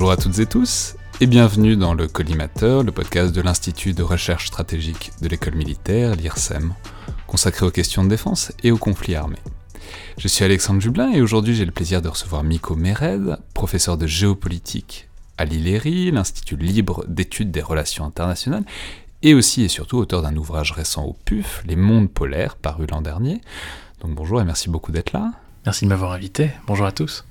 Bonjour à toutes et tous et bienvenue dans le Collimateur, le podcast de l'Institut de recherche stratégique de l'école militaire, l'IRSEM, consacré aux questions de défense et aux conflits armés. Je suis Alexandre Jublin et aujourd'hui j'ai le plaisir de recevoir Miko Mered, professeur de géopolitique à l'ILERI, l'Institut libre d'études des relations internationales, et aussi et surtout auteur d'un ouvrage récent au PUF, Les mondes polaires, paru l'an dernier. Donc bonjour et merci beaucoup d'être là. Merci de m'avoir invité. Bonjour à tous.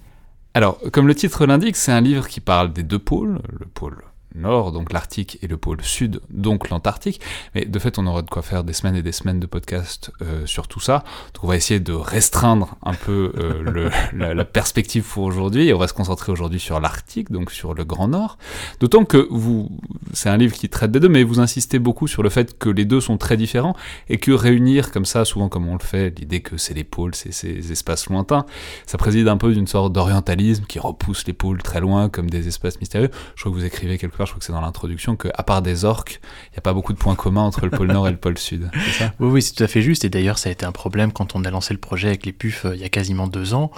Alors, comme le titre l'indique, c'est un livre qui parle des deux pôles, le pôle nord, donc l'Arctique, et le pôle sud, donc l'Antarctique. Mais de fait, on aura de quoi faire des semaines et des semaines de podcast euh, sur tout ça. Donc on va essayer de restreindre un peu euh, la, perspective pour aujourd'hui, et on va se concentrer aujourd'hui sur l'Arctique, donc sur le Grand Nord. D'autant que vous, c'est un livre qui traite des deux, mais vous insistez beaucoup sur le fait que les deux sont très différents, et que réunir comme ça, souvent comme on le fait, l'idée que c'est les pôles, c'est ces espaces lointains, ça préside un peu d'une sorte d'orientalisme qui repousse les pôles très loin comme des espaces mystérieux. Je crois que vous écrivez quelque je crois que c'est dans l'introduction, qu'à part des orques, il n'y a pas beaucoup de points communs entre le pôle Nord et le pôle Sud. Oui, c'est tout à fait juste. Et d'ailleurs, ça a été un problème quand on a lancé le projet avec les PUF euh, il y a quasiment deux ans,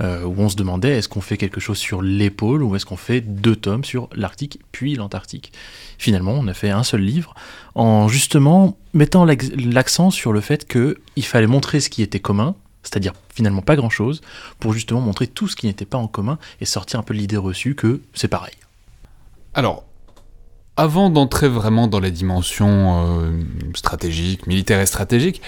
euh, où on se demandait est-ce qu'on fait quelque chose sur les pôles ou est-ce qu'on fait deux tomes sur l'Arctique puis l'Antarctique? Finalement, on a fait un seul livre en justement mettant l'accent sur le fait qu'il fallait montrer ce qui était commun, c'est-à-dire finalement pas grand-chose, pour justement montrer tout ce qui n'était pas en commun et sortir un peu l'idée reçue que c'est pareil. Alors, avant d'entrer vraiment dans les dimensions euh, stratégiques, militaires et stratégiques,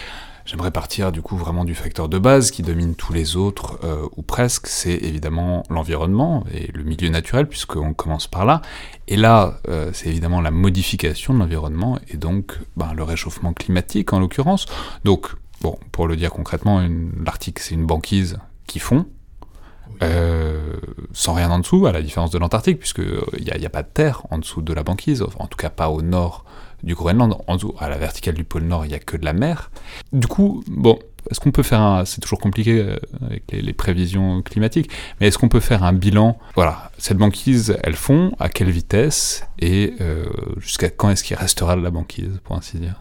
j'aimerais partir du coup vraiment du facteur de base qui domine tous les autres, euh, ou presque, c'est évidemment l'environnement et le milieu naturel, puisqu'on commence par là. Et là, euh, c'est évidemment la modification de l'environnement, et donc ben, le réchauffement climatique en l'occurrence. Donc, bon, pour le dire concrètement, l'Arctique c'est une banquise qui fond, euh, sans rien en dessous, à la différence de l'Antarctique, puisqu'il n'y a, a, pas de terre en dessous de la banquise, en tout cas pas au nord du Groenland, en dessous, à la verticale du pôle nord, il n'y a que de la mer. Du coup, bon, est-ce qu'on peut faire un... C'est toujours compliqué euh, avec les, prévisions climatiques, mais est-ce qu'on peut faire un bilan? Voilà, cette banquise, elle fond, à quelle vitesse, et euh, jusqu'à quand est-ce qu'il restera de la banquise, pour ainsi dire?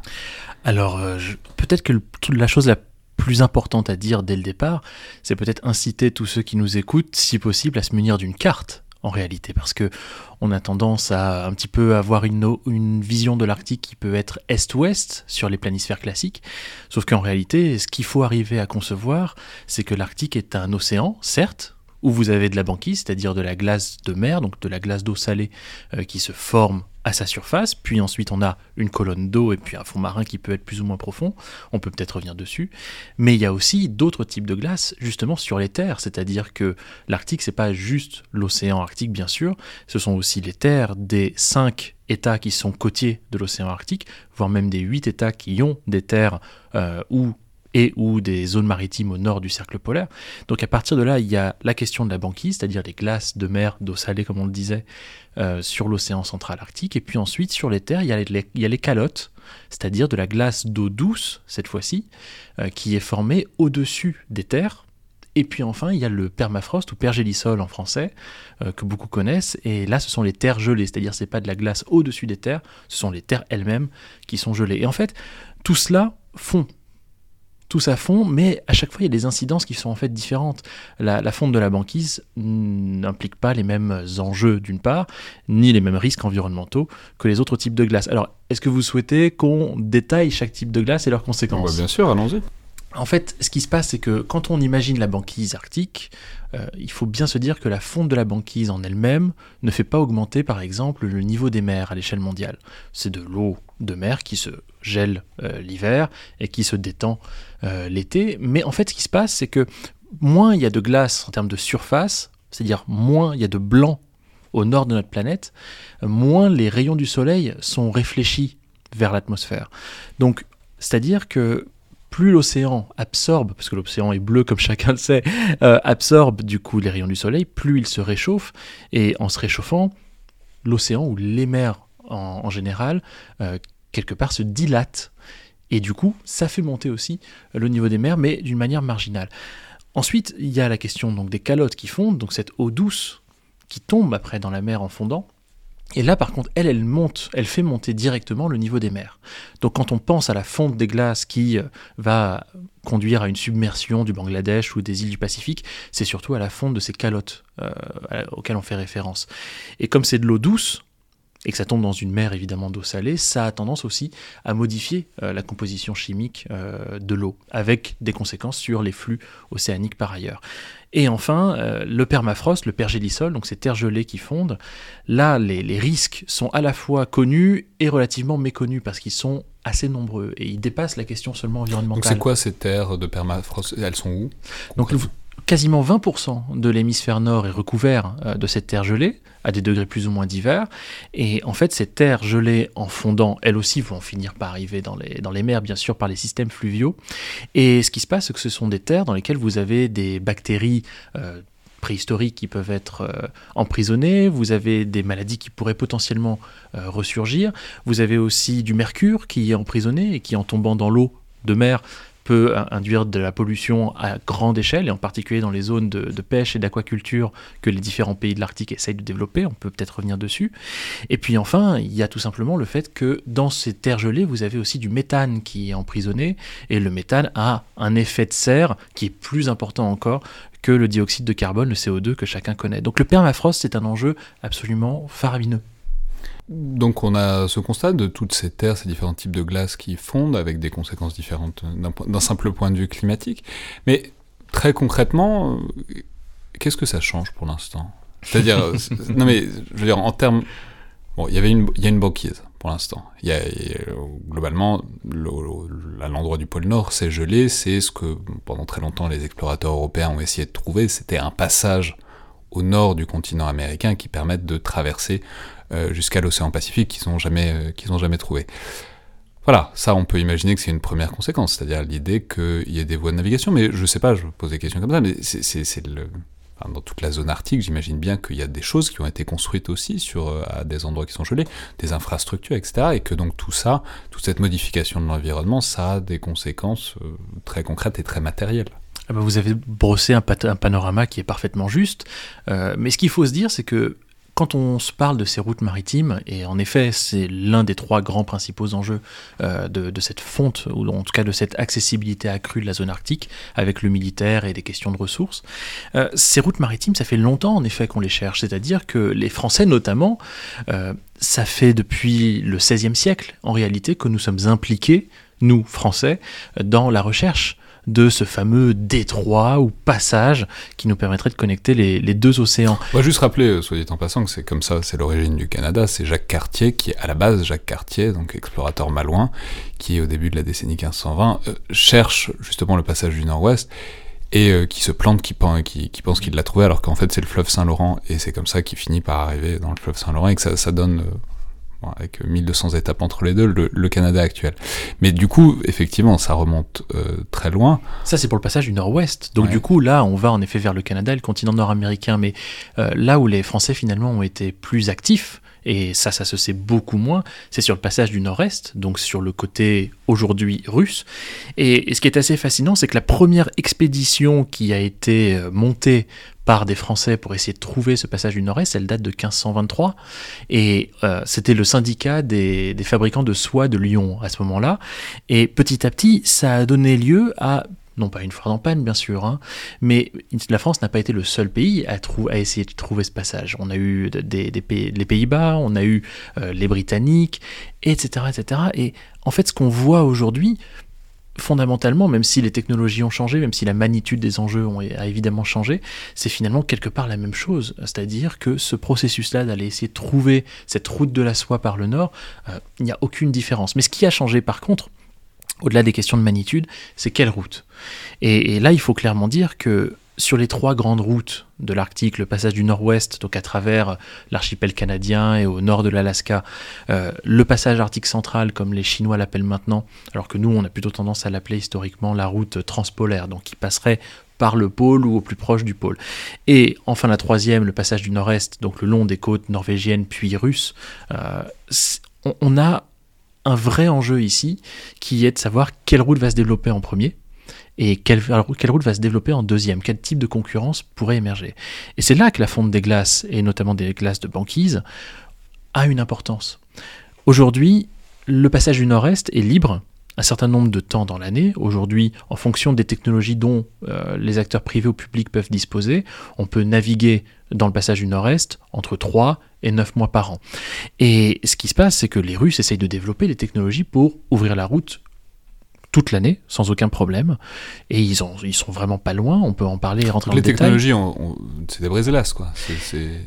Alors, euh, peut-être que le, la chose la plus importante à dire dès le départ, c'est peut-être inciter tous ceux qui nous écoutent, si possible, à se munir d'une carte en réalité, parce que on a tendance à un petit peu avoir une, vision de l'Arctique qui peut être est-ouest sur les planisphères classiques, sauf qu'en réalité, ce qu'il faut arriver à concevoir, c'est que l'Arctique est un océan, certes, où vous avez de la banquise, c'est-à-dire de la glace de mer, donc de la glace d'eau salée euh, qui se forme à sa surface, puis ensuite on a une colonne d'eau et puis un fond marin qui peut être plus ou moins profond, on peut peut-être revenir dessus, mais il y a aussi d'autres types de glaces justement sur les terres, c'est-à-dire que l'Arctique c'est pas juste l'océan Arctique bien sûr, ce sont aussi les terres des cinq États qui sont côtiers de l'océan Arctique, voire même des huit États qui ont des terres euh, où et ou des zones maritimes au nord du cercle polaire. Donc à partir de là, il y a la question de la banquise, c'est-à-dire les glaces de mer, d'eau salée comme on le disait, euh, sur l'océan central arctique. Et puis ensuite, sur les terres, il y a les, calottes, c'est-à-dire de la glace d'eau douce, cette fois-ci, euh, qui est formée au-dessus des terres. Et puis enfin, il y a le permafrost ou pergélisol en français, euh, que beaucoup connaissent. Et là, ce sont les terres gelées, c'est-à-dire c'est pas de la glace au-dessus des terres, ce sont les terres elles-mêmes qui sont gelées. Et en fait, tout cela fond tous à fond, mais à chaque fois il y a des incidences qui sont en fait différentes. La, la fonte de la banquise n'implique pas les mêmes enjeux d'une part, ni les mêmes risques environnementaux que les autres types de glace. Alors, est-ce que vous souhaitez qu'on détaille chaque type de glace et leurs conséquences? Bien sûr, allons-y. En fait, ce qui se passe, c'est que quand on imagine la banquise arctique, euh, il faut bien se dire que la fonte de la banquise en elle-même ne fait pas augmenter, par exemple, le niveau des mers à l'échelle mondiale. C'est de l'eau de mer qui se gèle euh, l'hiver et qui se détend euh, l'été. Mais en fait, ce qui se passe, c'est que moins il y a de glace en termes de surface, c'est-à-dire moins il y a de blanc au nord de notre planète, moins les rayons du soleil sont réfléchis vers l'atmosphère. Donc, c'est-à-dire que plus l'océan absorbe, parce que l'océan est bleu comme chacun le sait, euh, absorbe du coup les rayons du soleil, plus il se réchauffe, et en se réchauffant, l'océan ou les mers en, général, euh, quelque part se dilate, et du coup ça fait monter aussi le niveau des mers, mais d'une manière marginale. Ensuite, il y a la question donc des calottes qui fondent, donc cette eau douce qui tombe après dans la mer en fondant, Et là, par contre, elle, elle monte, elle fait monter directement le niveau des mers. Donc, quand on pense à la fonte des glaces qui euh, va conduire à une submersion du Bangladesh ou des îles du Pacifique, c'est surtout à la fonte de ces calottes euh, auxquelles on fait référence. Et comme c'est de l'eau douce, et que ça tombe dans une mer évidemment d'eau salée, ça a tendance aussi à modifier euh, la composition chimique euh, de l'eau, avec des conséquences sur les flux océaniques par ailleurs. Et enfin, euh, le permafrost, le pergélisol, donc ces terres gelées qui fondent, là les, les risques sont à la fois connus et relativement méconnus parce qu'ils sont assez nombreux et ils dépassent la question seulement environnementale. Donc c'est quoi ces terres de permafrost? Elles sont où? Donc quasiment 20% de l'hémisphère nord est recouvert de cette terre gelée, à des degrés plus ou moins divers. Et en fait, ces terres gelées en fondant, elles aussi vont finir par arriver dans les, dans les mers, bien sûr, par les systèmes fluviaux. Et ce qui se passe, c'est que ce sont des terres dans lesquelles vous avez des bactéries. Euh, préhistoriques qui peuvent être euh, emprisonnées, vous avez des maladies qui pourraient potentiellement ressurgir, vous avez aussi du mercure qui est emprisonné et qui en tombant dans l'eau de mer peut induire de la pollution à grande échelle, et en particulier dans les zones de, pêche et d'aquaculture que les différents pays de l'Arctique essayent de développer. On peut peut-être revenir dessus. Et puis enfin, il y a tout simplement le fait que dans ces terres gelées, vous avez aussi du méthane qui est emprisonné, et le méthane a un effet de serre qui est plus important encore que le dioxyde de carbone, le CO2 que chacun connaît. Donc le permafrost, c'est un enjeu absolument faramineux. Donc on a ce constat de toutes ces terres, ces différents types de glace qui fondent avec des conséquences différentes d'un simple point de vue climatique. Mais très concrètement, euh, qu'est-ce que ça change pour l'instant? C'est-à-dire, non mais je veux dire en termes, bon, il y avait une, il y a une banquise pour l'instant. Il y a, globalement à l'endroit du pôle Nord, c'est gelé, c'est ce que pendant très longtemps les explorateurs européens ont essayé de trouver, c'était un passage au nord du continent américain qui permette de traverser jusqu'à l'océan Pacifique qu'ils n'ont jamais, euh, ont jamais trouvé. Voilà, ça on peut imaginer que c'est une première conséquence, c'est-à-dire l'idée qu'il y ait des voies de navigation, mais je sais pas, je pose des questions comme ça, mais c'est le... dans toute la zone arctique, j'imagine bien qu'il y a des choses qui ont été construites aussi sur, euh, à des endroits qui sont gelés, des infrastructures, etc. Et que donc tout ça, toute cette modification de l'environnement, ça a des conséquences très concrètes et très matérielles. Ah bah, vous avez brossé un, panorama qui est parfaitement juste, mais ce qu'il faut se dire, c'est que quand on se parle de ces routes maritimes, et en effet c'est l'un des trois grands principaux enjeux euh, de, cette fonte, ou en tout cas de cette accessibilité accrue de la zone arctique, avec le militaire et des questions de ressources, euh, ces routes maritimes, ça fait longtemps en effet qu'on les cherche, c'est-à-dire que les Français notamment, euh, ça fait depuis le XVIe siècle en réalité que nous sommes impliqués, nous Français, dans la recherche de ce fameux détroit ou passage qui nous permettrait de connecter les, deux océans. On va juste rappeler, euh, soit dit en passant, que c'est comme ça, c'est l'origine du Canada, c'est Jacques Cartier qui, à la base, Jacques Cartier, donc explorateur malouin, qui au début de la décennie 1520 euh, cherche justement le passage du Nord-Ouest et euh, qui se plante, qui, pense qu'il l'a trouvé alors qu'en fait c'est le fleuve Saint-Laurent et c'est comme ça qu'il finit par arriver dans le fleuve Saint-Laurent et que ça donne avec 1200 étapes entre les deux, le, Canada actuel. Mais du coup, effectivement, ça remonte euh, très loin. Ça, c'est pour le passage du nord-ouest. Donc du coup, là, on va en effet vers le Canada, le continent nord-américain. Mais euh, là où les Français, finalement, ont été plus actifs, et ça, ça se sait beaucoup moins, c'est sur le passage du nord-est, donc sur le côté aujourd'hui russe. Et, ce qui est assez fascinant, c'est que la première expédition qui a été euh, montée par des Français pour essayer de trouver ce passage du Nord-Est, elle date de 1523, et euh, c'était le syndicat des, des, fabricants de soie de Lyon à ce moment-là, et petit à petit, ça a donné lieu à non pas une fois en bien sûr, hein, mais la France n'a pas été le seul pays à, à, essayer de trouver ce passage. On a eu des, pays, les Pays-Bas, on a eu euh, les Britanniques, etc., etc. Et en fait, ce qu'on voit aujourd'hui, fondamentalement, même si les technologies ont changé, même si la magnitude des enjeux a évidemment changé, c'est finalement quelque part la même chose. C'est-à-dire que ce processus-là d'aller essayer de trouver cette route de la soie par le nord, euh, il n'y a aucune différence. Mais ce qui a changé par contre, au-delà des questions de magnitude, c'est quelle route? Et, là, il faut clairement dire que sur les trois grandes routes de l'Arctique, le passage du nord-ouest, donc à travers l'archipel canadien et au nord de l'Alaska, euh, le passage arctique central, comme les Chinois l'appellent maintenant, alors que nous, on a plutôt tendance à l'appeler historiquement la route transpolaire, donc qui passerait par le pôle ou au plus proche du pôle. Et enfin la troisième, le passage du nord-est, donc le long des côtes norvégiennes puis russes, euh, on a un vrai enjeu ici, qui est de savoir quelle route va se développer en premier, et quelle, quelle, route va se développer en deuxième, quel type de concurrence pourrait émerger? Et c'est là que la fonte des glaces, et notamment des glaces de banquise, a une importance. Aujourd'hui, le passage du nord-est est libre un certain nombre de temps dans l'année. Aujourd'hui, en fonction des technologies dont euh, les acteurs privés ou publics peuvent disposer, on peut naviguer dans le passage du nord-est entre 3 et 9 mois par an. Et ce qui se passe, c'est que les Russes essayent de développer des technologies pour ouvrir la route toute l'année, sans aucun problème. Et ils, ont, ils sont vraiment pas loin, on peut en parler et rentrer Donc dans les le technologies, c'est des brises-glaces, quoi.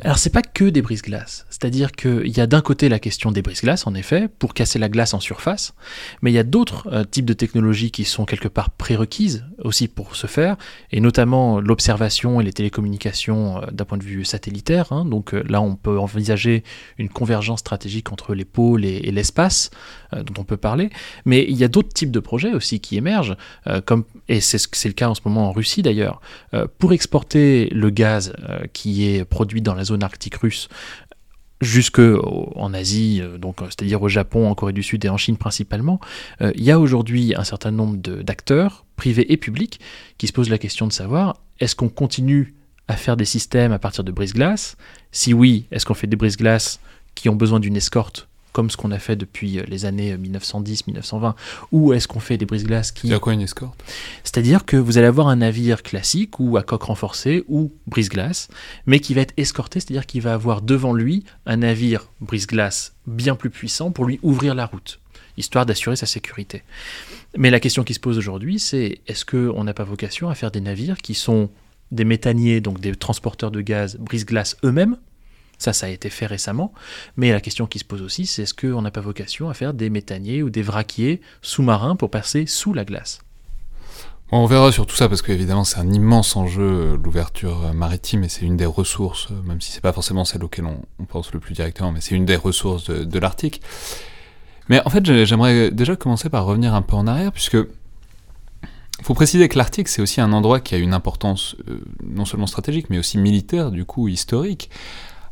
Alors c'est pas que des brises-glaces, c'est-à-dire qu'il y a d'un côté la question des brises-glaces en effet, pour casser la glace en surface, mais il y a d'autres euh, types de technologies qui sont quelque part prérequises aussi pour ce faire, et notamment l'observation et les télécommunications euh, d'un point de vue satellitaire. hein. donc euh, là on peut envisager une convergence stratégique entre les pôles et, et l'espace dont on peut parler, mais il y a d'autres types de projets aussi qui émergent, euh, et c'est ce- c'est le cas en ce moment en Russie d'ailleurs, euh, pour exporter le gaz euh, qui est produit dans la zone arctique russe jusque en Asie, euh, donc euh, c'est-à-dire au Japon, en Corée du Sud et en Chine principalement, euh, il y a aujourd'hui un certain nombre d'acteurs, privés et publics, qui se posent la question de savoir est-ce qu'on continue à faire des systèmes à partir de brise-glace Si oui, est-ce qu'on fait des brise-glaces qui ont besoin d'une escorte comme ce qu'on a fait depuis euh, les années 1910-1920, ou est-ce qu'on fait des brise-glaces qui a quoi une escorte? C'est-à-dire que vous allez avoir un navire classique ou à coque renforcée ou brise-glace, mais qui va être escorté, c'est-à-dire qu'il va avoir devant lui un navire brise-glace bien plus puissant pour lui ouvrir la route, histoire d'assurer sa sécurité. Mais la question qui se pose aujourd'hui, c'est est-ce qu'on n'a pas vocation à faire des navires qui sont des méthaniers, donc des transporteurs de gaz brise-glace eux-mêmes ça, ça a été fait récemment. Mais la question qui se pose aussi, c'est est-ce qu'on n'a pas vocation à faire des méthaniers ou des vraquiers sous-marins pour passer sous la glace? On verra sur tout ça parce qu'évidemment c'est un immense enjeu l'ouverture maritime et c'est une des ressources, même si c'est pas forcément celle auquel on, pense le plus directement, mais c'est une des ressources de, l'Arctique. Mais en fait j'ai- j'aimerais déjà commencer par revenir un peu en arrière puisque faut préciser que l'Arctique c'est aussi un endroit qui a une importance euh, non seulement stratégique mais aussi militaire du coup historique.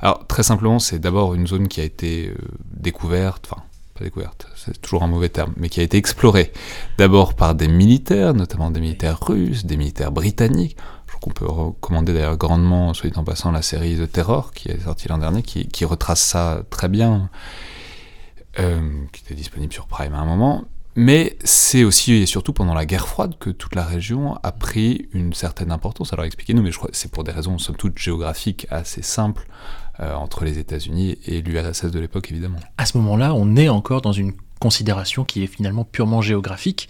Alors très simplement c'est d'abord une zone qui a été euh, découverte, enfin pas découverte, c'est toujours un mauvais terme, mais qui a été explorée d'abord par des militaires, notamment des militaires russes, des militaires britanniques. Je crois qu'on peut recommander d'ailleurs grandement, soit dit en passant, la série The Terror qui est sortie l'an dernier, qui, retrace ça très bien, euh, qui était disponible sur Prime à un moment. Mais c'est aussi et surtout pendant la guerre froide que toute la région a pris une certaine importance. Alors expliquez-nous, mais je crois que c'est pour des raisons somme toute géographiques assez simples entre les États-Unis et l'URSS de l'époque évidemment. à ce moment-là, on est encore dans une considération qui est finalement purement géographique,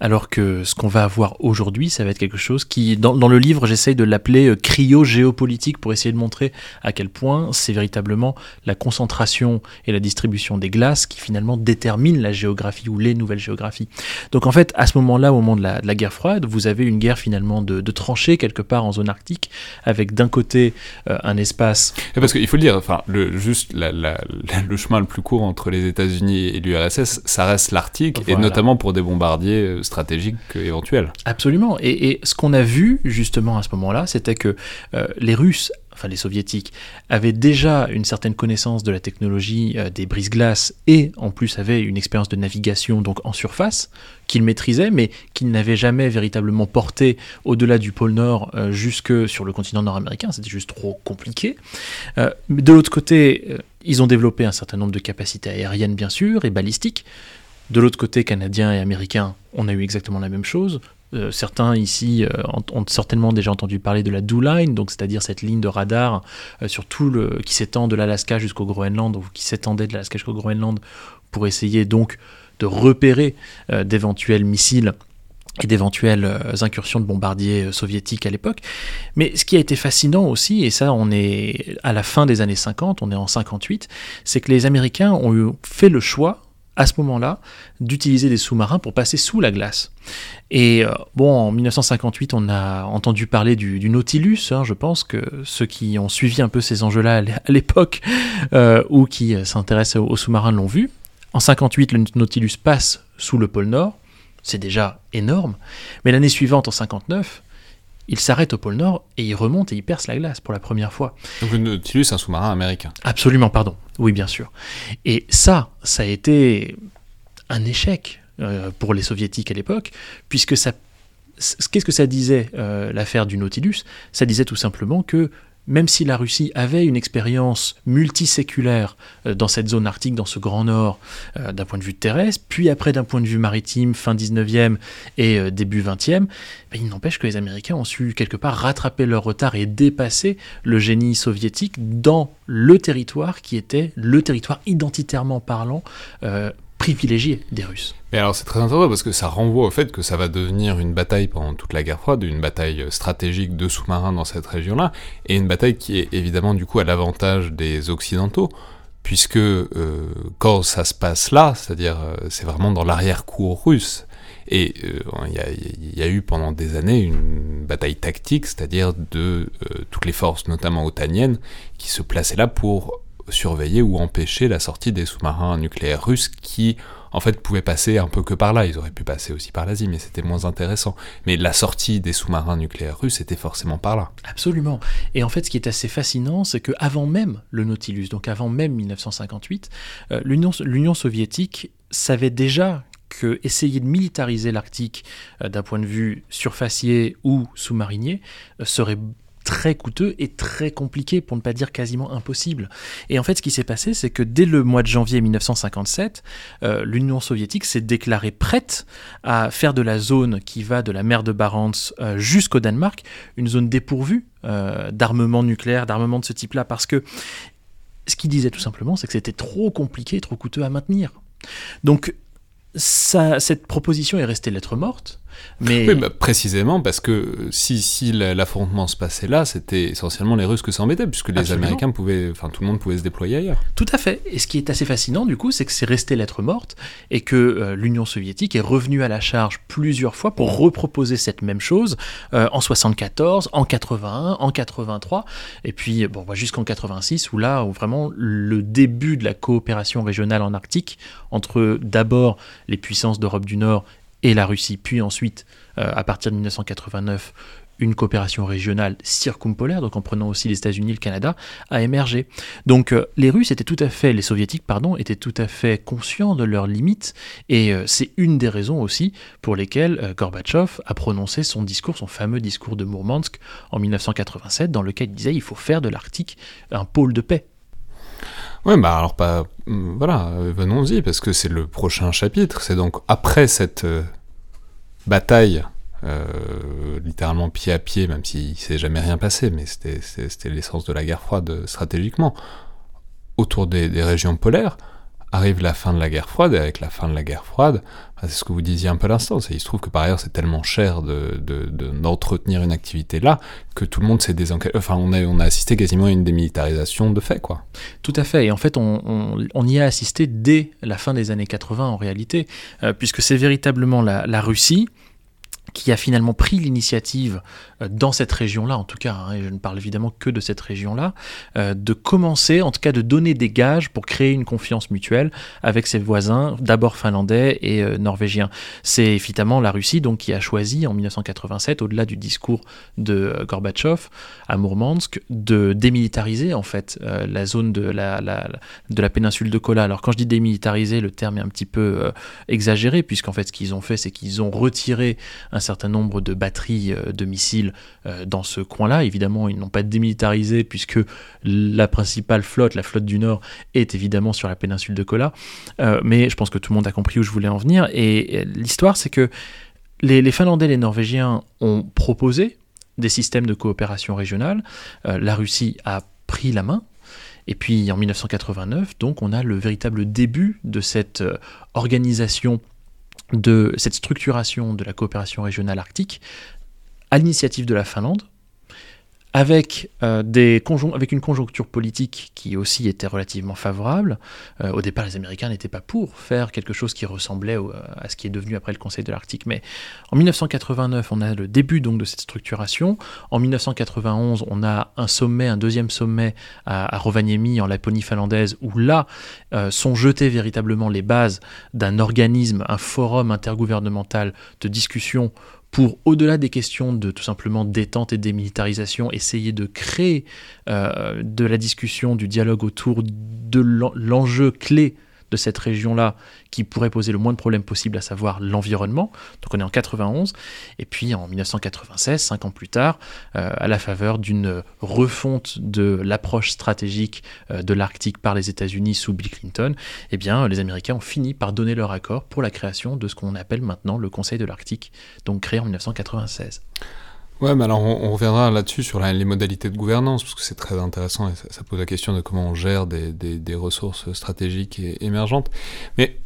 alors que ce qu'on va avoir aujourd'hui, ça va être quelque chose qui, dans, le livre, j'essaye de l'appeler euh, cryo-géopolitique pour essayer de montrer à quel point c'est véritablement la concentration et la distribution des glaces qui finalement déterminent la géographie ou les nouvelles géographies. Donc en fait, à ce moment-là, au moment de la, guerre froide, vous avez une guerre finalement de, tranchées quelque part en zone arctique, avec d'un côté euh, un espace parce qu'il faut le dire, enfin, juste le chemin le plus court entre les États-Unis et l'URSS, ça reste l'Arctique, et notamment pour des bombardiers euh, stratégiques euh, éventuels. Absolument. Et, et ce qu'on a vu justement à ce moment-là, c'était que euh, les Russes, enfin les Soviétiques, avaient déjà une certaine connaissance de la technologie euh, des brises-glaces et en plus avaient une expérience de navigation donc en surface qu'ils maîtrisaient, mais qu'ils n'avaient jamais véritablement porté au-delà du pôle Nord euh, jusque sur le continent nord-américain. C'était juste trop compliqué. Euh, de l'autre côté, ils ont développé un certain nombre de capacités aériennes bien sûr et balistiques. De l'autre côté, canadiens et américains, on a eu exactement la même chose. Euh, certains ici euh, ont, certainement déjà entendu parler de la Do Line, donc c'est-à-dire cette ligne de radar euh, qui s'étend de l'Alaska jusqu'au Groenland ou qui s'étendait de l'Alaska jusqu'au Groenland pour essayer donc de repérer d'éventuels missiles et d'éventuelles incursions de bombardiers soviétiques à l'époque. Mais ce qui a été fascinant aussi, et ça on est à la fin des années 50, on est en 58, c'est que les Américains ont fait le choix à ce moment-là d'utiliser des sous-marins pour passer sous la glace. Et euh, bon, en 1958, on a entendu parler du, Nautilus. hein, je pense que ceux qui ont suivi un peu ces enjeux-là à l'é- à l'époque euh, ou qui euh, s'intéressent aux, aux sous-marins l'ont vu. En 58, le Nautilus passe sous le pôle Nord. C'est déjà énorme. Mais l'année suivante, en 59, il s'arrête au pôle Nord et il remonte et il perce la glace pour la première fois. Donc le Nautilus, un sous-marin américain. Absolument, pardon. Oui, bien sûr. Et ça, ça a été un échec euh, pour les soviétiques à l'époque, puisque ça... Qu'est-ce que ça disait, euh, l'affaire du Nautilus? Ça disait tout simplement que même si la Russie avait une expérience multiséculaire euh, dans cette zone arctique, dans ce grand nord, euh, d'un point de vue terrestre, puis après d'un point de vue maritime, fin 19e et euh, début 20e, ben, il n'empêche que les Américains ont su quelque part rattraper leur retard et dépasser le génie soviétique dans le territoire qui était le territoire identitairement parlant privilégié des Russes. Mais alors c'est très intéressant parce que ça renvoie au fait que ça va devenir une bataille pendant toute la guerre froide, une bataille stratégique de sous-marins dans cette région-là, et une bataille qui est évidemment du coup à l'avantage des Occidentaux, puisque euh, quand ça se passe là, c'est-à-dire euh, c'est vraiment dans l'arrière-cour russe, et euh, il y, a eu pendant des années une bataille tactique, c'est-à-dire de toutes les forces, notamment otaniennes, qui se plaçaient là pour surveiller ou empêcher la sortie des sous-marins nucléaires russes qui, en fait, pouvaient passer un peu que par là. Ils auraient pu passer aussi par l'Asie, mais c'était moins intéressant. Mais la sortie des sous-marins nucléaires russes était forcément par là. Absolument. Et en fait, ce qui est assez fascinant, c'est que avant même le Nautilus, donc avant même 1958, euh, l'Union soviétique savait déjà que essayer de militariser l'Arctique euh, d'un point de vue surfacier ou sous-marinier euh, serait très coûteux et très compliqué, pour ne pas dire quasiment impossible. Et en fait, ce qui s'est passé, c'est que dès le mois de janvier 1957, euh, l'Union soviétique s'est déclarée prête à faire de la zone qui va de la mer de Barents euh, jusqu'au Danemark une zone dépourvue euh, d'armement nucléaire, d'armement de ce type-là, parce que ce qu'il disait tout simplement, c'est que c'était trop compliqué, trop coûteux à maintenir. Donc, cette proposition est restée lettre morte. Mais... Oui, bah, précisément parce que si, si l'affrontement se passait là, c'était essentiellement les Russes que ça embêtait, puisque les Américains pouvaient, enfin tout le monde pouvait se déployer ailleurs. Tout à fait. Et ce qui est assez fascinant du coup, c'est que c'est resté lettre morte et que euh, l'Union soviétique est revenue à la charge plusieurs fois pour reproposer cette même chose euh, en 74, en 81, en 83, et puis bon, bah, jusqu'en 86 où là, où vraiment le début de la coopération régionale en Arctique entre d'abord les puissances d'Europe du Nord et la Russie, puis ensuite, euh, à partir de 1989, une coopération régionale circumpolaire, donc en prenant aussi les États-Unis et le Canada, a émergé. Donc euh, les Russes étaient tout à fait, les Soviétiques, pardon, étaient tout à fait conscients de leurs limites, et euh, c'est une des raisons aussi pour lesquelles Gorbatchev a prononcé son discours, son fameux discours de Mourmansk en 1987, dans lequel il disait il faut faire de l'Arctique un pôle de paix. Oui, bah alors pas. Mm, voilà, venons-y, parce que c'est le prochain chapitre. C'est donc après cette euh, bataille, euh, littéralement pied à pied, même s'il ne s'est jamais rien passé, mais c'était l'essence de la guerre froide stratégiquement, autour des régions polaires arrive la fin de la guerre froide, et avec la fin de la guerre froide, c'est ce que vous disiez un peu à l'instant, il se trouve que par ailleurs c'est tellement cher d'entretenir de, une activité là, que tout le monde s'est désencadré, enfin on a, on a assisté quasiment à une démilitarisation de fait, quoi. Tout à fait, et en fait on, on, y a assisté dès la fin des années 80 en réalité, euh, puisque c'est véritablement la, la Russie, qui a finalement pris l'initiative euh, dans cette région-là, en tout cas, hein, et je ne parle évidemment que de cette région-là, euh, de commencer, en tout cas de donner des gages pour créer une confiance mutuelle avec ses voisins, d'abord finlandais et euh, norvégiens. C'est évidemment la Russie donc qui a choisi en 1987, au-delà du discours de Gorbatchev à Mourmansk, de démilitariser en fait la zone de la, de la péninsule de Kola. Alors quand je dis démilitariser, le terme est un petit peu exagéré, puisqu'en fait ce qu'ils ont fait, c'est qu'ils ont retiré un certain nombre de batteries euh, de missiles euh, dans ce coin-là. Évidemment, ils n'ont pas démilitarisé puisque la principale flotte, la flotte du Nord, est évidemment sur la péninsule de Kola. Euh, mais je pense que tout le monde a compris où je voulais en venir. Et l'histoire, c'est que les, Finlandais et les Norvégiens ont proposé des systèmes de coopération régionale. la Russie a pris la main. Et puis en 1989, donc, on a le véritable début de cette organisation de cette structuration de la coopération régionale arctique à l'initiative de la Finlande, avec, euh, avec une conjoncture politique qui aussi était relativement favorable. Euh, au départ, les Américains n'étaient pas pour faire quelque chose qui ressemblait à ce qui est devenu après le Conseil de l'Arctique. Mais en 1989, on a le début donc de cette structuration. En 1991, on a un sommet, un deuxième sommet à, Rovaniemi, en Laponie finlandaise, où là euh, sont jetées véritablement les bases d'un organisme, un forum intergouvernemental de discussion pour, au-delà des questions de tout simplement détente et démilitarisation, essayer de créer euh, de la discussion, du dialogue autour de l'enjeu clé de cette région-là qui pourrait poser le moins de problèmes possible, à savoir l'environnement. Donc on est en 91. Et puis en 1996, cinq ans plus tard, euh, à la faveur d'une refonte de l'approche stratégique euh, de l'Arctique par les États-Unis sous Bill Clinton, eh bien les Américains ont fini par donner leur accord pour la création de ce qu'on appelle maintenant le Conseil de l'Arctique, donc créé en 1996. Ouais, mais alors on, reviendra là-dessus sur les modalités de gouvernance, parce que c'est très intéressant et ça, pose la question de comment on gère des, des, ressources stratégiques et émergentes. Mais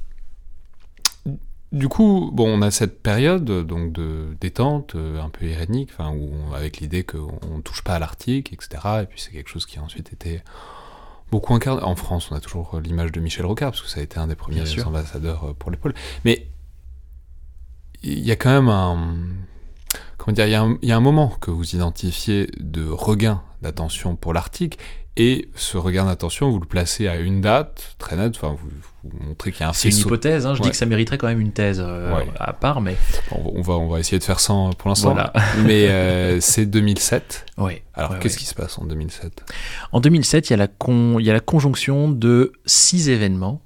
du coup, bon, on a cette période donc de détente euh, un peu irénique, enfin, où avec l'idée qu'on ne touche pas à l'Arctique, etc. Et puis c'est quelque chose qui a ensuite été beaucoup incarné. En France, on a toujours l'image de Michel Rocard, parce que ça a été un des premiers ambassadeurs euh, pour les pôles. Mais il y a quand même un comment dire, il y, a un moment que vous identifiez de regain d'attention pour l'Arctique, et ce regain d'attention, vous le placez à une date très nette, enfin, vous, vous montrez qu'il y a un C'est une hypothèse, hein, je dis que ça mériterait quand même une thèse euh, à part, mais... On va, on va essayer de faire sans pour l'instant, mais euh, c'est 2007. Oui. Alors, qu'est-ce qui se passe en 2007 En 2007, il y, a la il y a la conjonction de six événements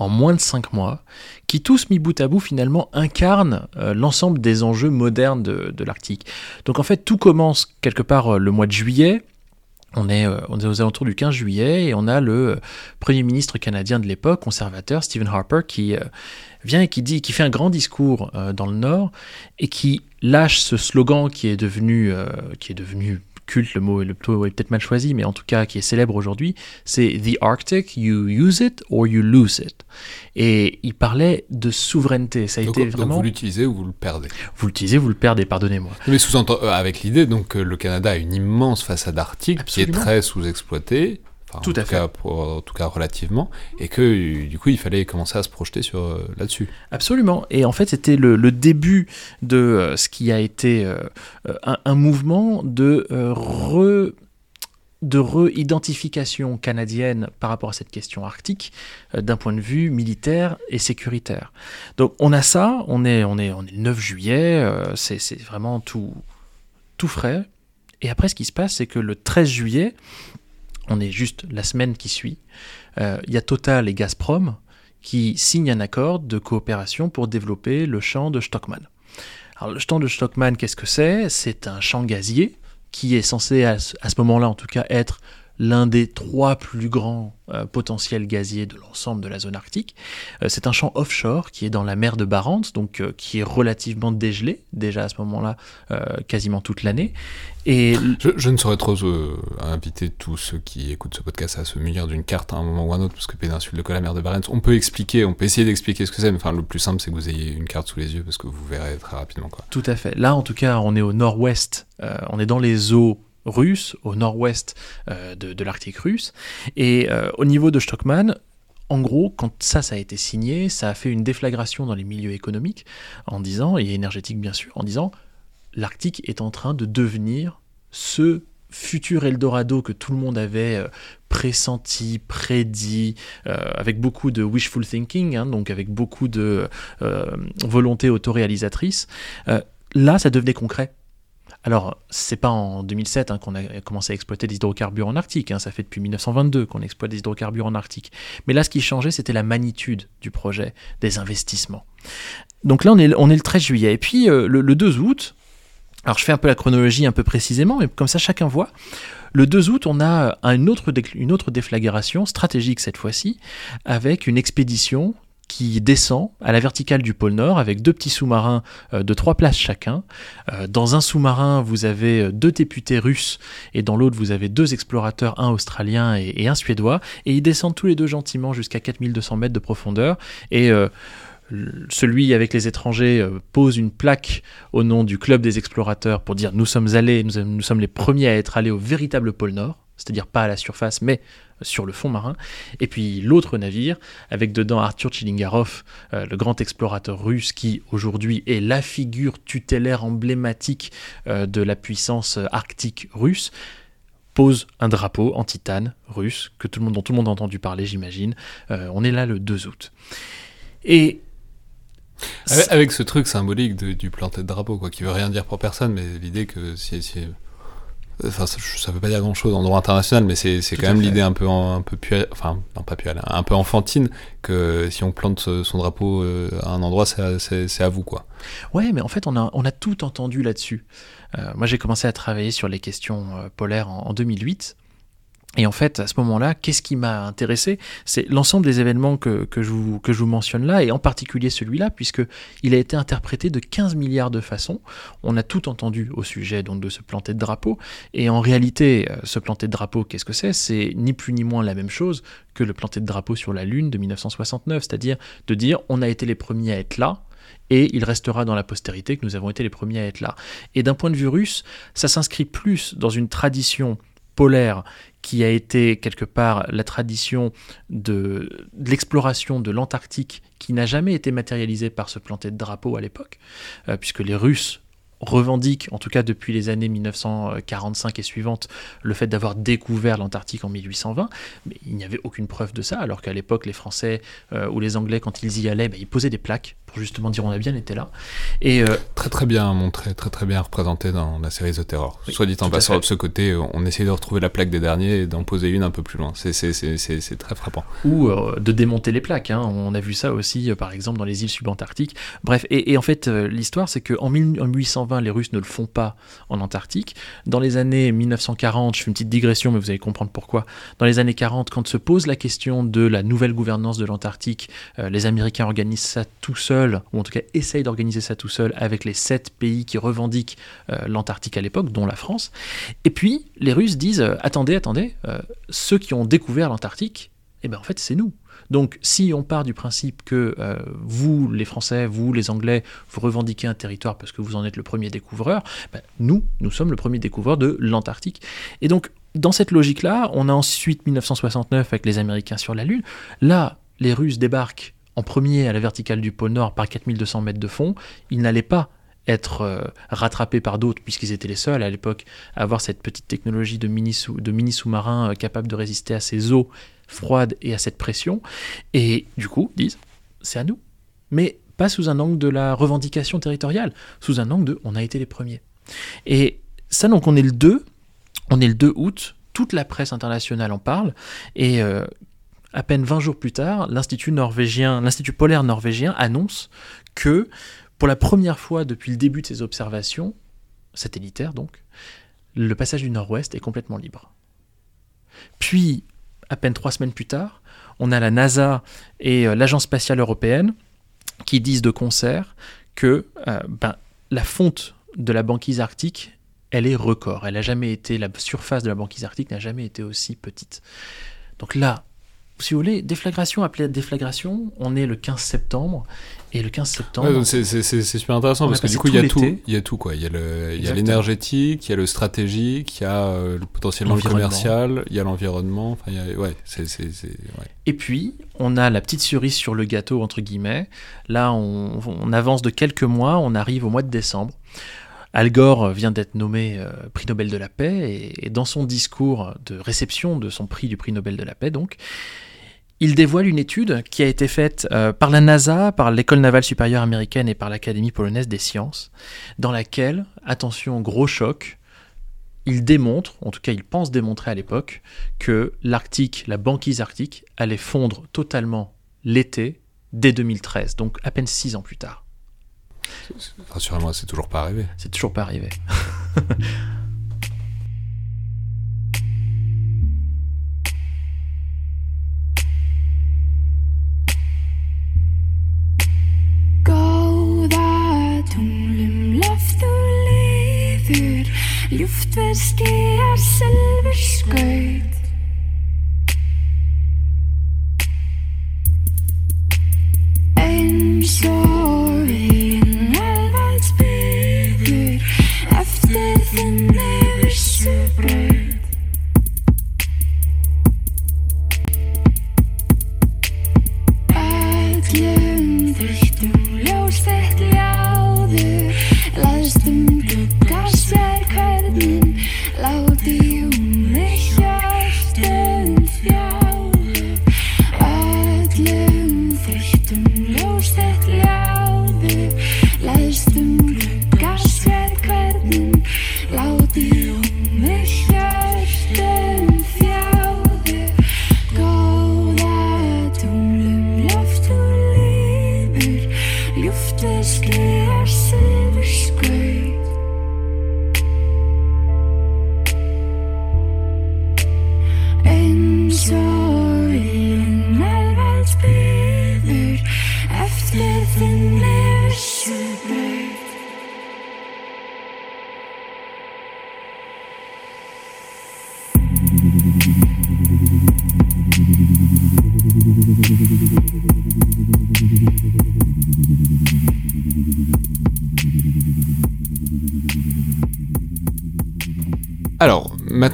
en moins de 5 mois, qui tous mis bout à bout finalement incarnent euh, l'ensemble des enjeux modernes de, l'Arctique. Donc en fait tout commence quelque part euh, le mois de juillet, on est, euh, on est, aux alentours du 15 juillet et on a le Premier ministre canadien de l'époque, conservateur, Stephen Harper, qui vient et qui dit, qui fait un grand discours dans le Nord et qui lâche ce slogan qui est devenu, qui est devenu culte, le mot est, peut-être mal choisi, mais en tout cas qui est célèbre aujourd'hui, c'est The Arctic, you use it or you lose it. Et il parlait de souveraineté. Ça a été vraiment. Donc vous l'utilisez ou vous le perdez? Vous l'utilisez, vous le perdez, pardonnez-moi. Mais sous euh, avec l'idée donc que le Canada a une immense façade arctique qui est très sous-exploitée tout à fait. Cas en tout cas relativement, et que du coup il fallait commencer à se projeter sur euh, là-dessus. Absolument. Et en fait c'était le, début de euh, ce qui a été euh, un, mouvement de re de re-identification canadienne par rapport à cette question arctique d'un point de vue militaire et sécuritaire. Donc on a ça, on est, on est, on est le 9 juillet, c'est vraiment tout, tout frais. Et après ce qui se passe, c'est que le 13 juillet, on est juste la semaine qui suit, euh, il y a Total et Gazprom qui signent un accord de coopération pour développer le champ de Stockman. Alors le champ de Stockman, qu'est-ce que c'est? C'est un champ gazier qui est censé, à ce moment-là en tout cas, être l'un des trois plus grands euh, potentiels gaziers de l'ensemble de la zone arctique. Euh, c'est un champ offshore qui est dans la mer de Barents, donc euh, qui est relativement dégelé, déjà à ce moment-là, quasiment toute l'année. Et je, ne saurais trop inviter tous ceux qui écoutent ce podcast à se munir d'une carte à un moment ou à un autre, parce que péninsule de la mer de Barents, on peut expliquer, on peut essayer d'expliquer ce que c'est, mais enfin, le plus simple, c'est que vous ayez une carte sous les yeux, parce que vous verrez très rapidement. Quoi. Tout à fait. Là, en tout cas, on est au nord-ouest, on est dans les eaux russe, au nord-ouest euh, de, l'Arctique russe. Et euh, au niveau de Stockman, en gros, quand ça, ça a été signé, ça a fait une déflagration dans les milieux économiques, en disant, et énergétiques bien sûr, en disant, l'Arctique est en train de devenir ce futur Eldorado que tout le monde avait euh, pressenti, prédit, avec beaucoup de wishful thinking, hein, donc avec beaucoup de volonté autoréalisatrice, là, ça devenait concret. Alors, c'est pas en 2007 hein, qu'on a commencé à exploiter des hydrocarbures en Arctique, hein, ça fait depuis 1922 qu'on exploite des hydrocarbures en Arctique. Mais là, ce qui changeait, c'était la magnitude du projet, des investissements. Donc là, on est, le 13 juillet. Et puis, euh, le, 2 août, alors je fais un peu la chronologie un peu précisément, mais comme ça chacun voit. Le 2 août, on a une autre, une autre déflagration stratégique cette fois-ci, avec une expédition qui descend à la verticale du pôle Nord avec deux petits sous-marins euh, de trois places chacun. Euh, dans un sous-marin, vous avez euh, deux députés russes et dans l'autre, vous avez deux explorateurs, un australien et, un suédois. Et ils descendent tous les deux gentiment jusqu'à 4200 mètres de profondeur. Et celui avec les étrangers pose une plaque au nom du club des explorateurs pour dire nous sommes allés, nous sommes les premiers à être allés au véritable pôle Nord c'est-à-dire pas à la surface, mais sur le fond marin. Et puis l'autre navire, avec dedans Arthur Chilingarov, euh, le grand explorateur russe qui aujourd'hui est la figure tutélaire emblématique euh, de la puissance arctique russe, pose un drapeau en titane russe, que tout le monde, dont tout le monde a entendu parler, j'imagine. Euh, on est là le 2 août. Et avec, ce truc symbolique du planter de drapeau, quoi, qui veut rien dire pour personne, mais l'idée que si, si Enfin, ça, ça veut pas dire grand chose en droit international, mais c'est quand même l'idée un peu, en- un peu enfin, non pas un peu enfantine, que si on plante son drapeau euh, à un endroit, c'est à- vous, quoi. Ouais, mais en fait, on a, on a tout entendu là-dessus. Euh, moi, j'ai commencé à travailler sur les questions euh, polaires en, en 2008. Et en fait, à ce moment-là, qu'est-ce qui m'a intéressé? C'est l'ensemble des événements que, que, je vous, que je vous mentionne là, et en particulier celui-là, puisque il a été interprété de 15 milliards de façons. On a tout entendu au sujet donc, de se planter de drapeau. Et en réalité, euh, se planter de drapeau, qu'est-ce que c'est? C'est ni plus ni moins la même chose que le planter de drapeau sur la Lune de 1969, c'est-à-dire de dire on a été les premiers à être là, et il restera dans la postérité que nous avons été les premiers à être là. Et d'un point de vue russe, ça s'inscrit plus dans une tradition polaire qui a été quelque part la tradition de, l'exploration de l'Antarctique qui n'a jamais été matérialisée par ce planter de drapeau à l'époque, euh, puisque les Russes revendiquent, en tout cas depuis les années 1945 et suivantes, le fait d'avoir découvert l'Antarctique en 1820, mais il n'y avait aucune preuve de ça, alors qu'à l'époque les Français euh, ou les Anglais, quand ils y allaient, bah, ils posaient des plaques pour justement dire on a bien été là. Et euh, Très très bien montré, très très bien représenté dans la série The Terror. Oui, Soit dit en passant, de ce côté, on essaye de retrouver la plaque des derniers et d'en poser une un peu plus loin. C'est- très frappant. ou euh, de démonter les plaques. hein. On a vu ça aussi, par exemple, dans les îles subantarctiques. Bref, et, et en fait, l'histoire, c'est qu'en 1820, les Russes ne le font pas en Antarctique. Dans les années 1940, je fais une petite digression, mais vous allez comprendre pourquoi. Dans les années 40, quand se pose la question de la nouvelle gouvernance de l'Antarctique, euh, les Américains organisent ça tout seuls, ou en tout cas essayent d'organiser ça tout seuls, avec les sept pays qui revendiquent euh, l'Antarctique à l'époque, dont la France. Et puis, les Russes disent, euh, attendez, attendez, ceux qui ont découvert l'Antarctique, eh ben en fait, c'est nous. Donc, si on part du principe que euh, vous, les Français, vous, les Anglais, vous revendiquez un territoire parce que vous en êtes le premier découvreur, ben, nous, nous sommes le premier découvreur de l'Antarctique. Et donc, dans cette logique-là, on a ensuite 1969 avec les Américains sur la Lune. Là, les Russes débarquent en premier à la verticale du pôle Nord par 4200 mètres de fond. Ils n'allaient pas être euh, rattrapés par d'autres, puisqu'ils étaient les seuls à l'époque à avoir cette petite technologie de mini, sous- de mini sous-marins euh, capables de résister à ces eaux froides et à cette pression. Et du coup, disent, c'est à nous. Mais pas sous un angle de la revendication territoriale, sous un angle de on a été les premiers. Et ça, donc, on est le 2, on est le 2 août, toute la presse internationale en parle, et euh, à peine 20 jours plus tard, l'Institut norvégien, l'Institut polaire norvégien annonce que pour la première fois depuis le début de ses observations, satellitaires donc, le passage du nord-ouest est complètement libre. Puis, à peine trois semaines plus tard, on a la NASA et euh, l'Agence spatiale européenne qui disent de concert que euh, ben, la fonte de la banquise arctique, elle est record. Elle a jamais été, la surface de la banquise arctique n'a jamais été aussi petite. Donc là, si vous voulez, déflagration appelée déflagration, on est le 15 septembre, et le 15 septembre, Ouais, c'est- super intéressant parce que du coup il y a tout il y a tout quoi. Il y a l'énergétique, il y a le stratégique, il y a euh, le- potentiellement le commercial, il y a l'environnement. Enfin, ouais, ouais. Et puis, on a la petite cerise sur le gâteau, entre guillemets. Là, on, on avance de quelques mois, on arrive au mois de décembre. Al Gore vient d'être nommé euh, prix Nobel de la paix, et, et dans son discours de réception de son prix du prix Nobel de la paix, donc, il dévoile une étude qui a été faite euh, par la NASA, par l'École navale supérieure américaine et par l'Académie polonaise des sciences, dans laquelle, attention, gros choc, il démontre, en tout cas il pense démontrer à l'époque, que l'Arctique, la banquise arctique, allait fondre totalement l'été dès 2013, donc à peine six ans plus tard. Rassurez-moi, c'est toujours pas arrivé. C'est toujours pas arrivé. Góða tunglum loft og lifur. Ljúftverð skýjar selvur skaut Eins og viljum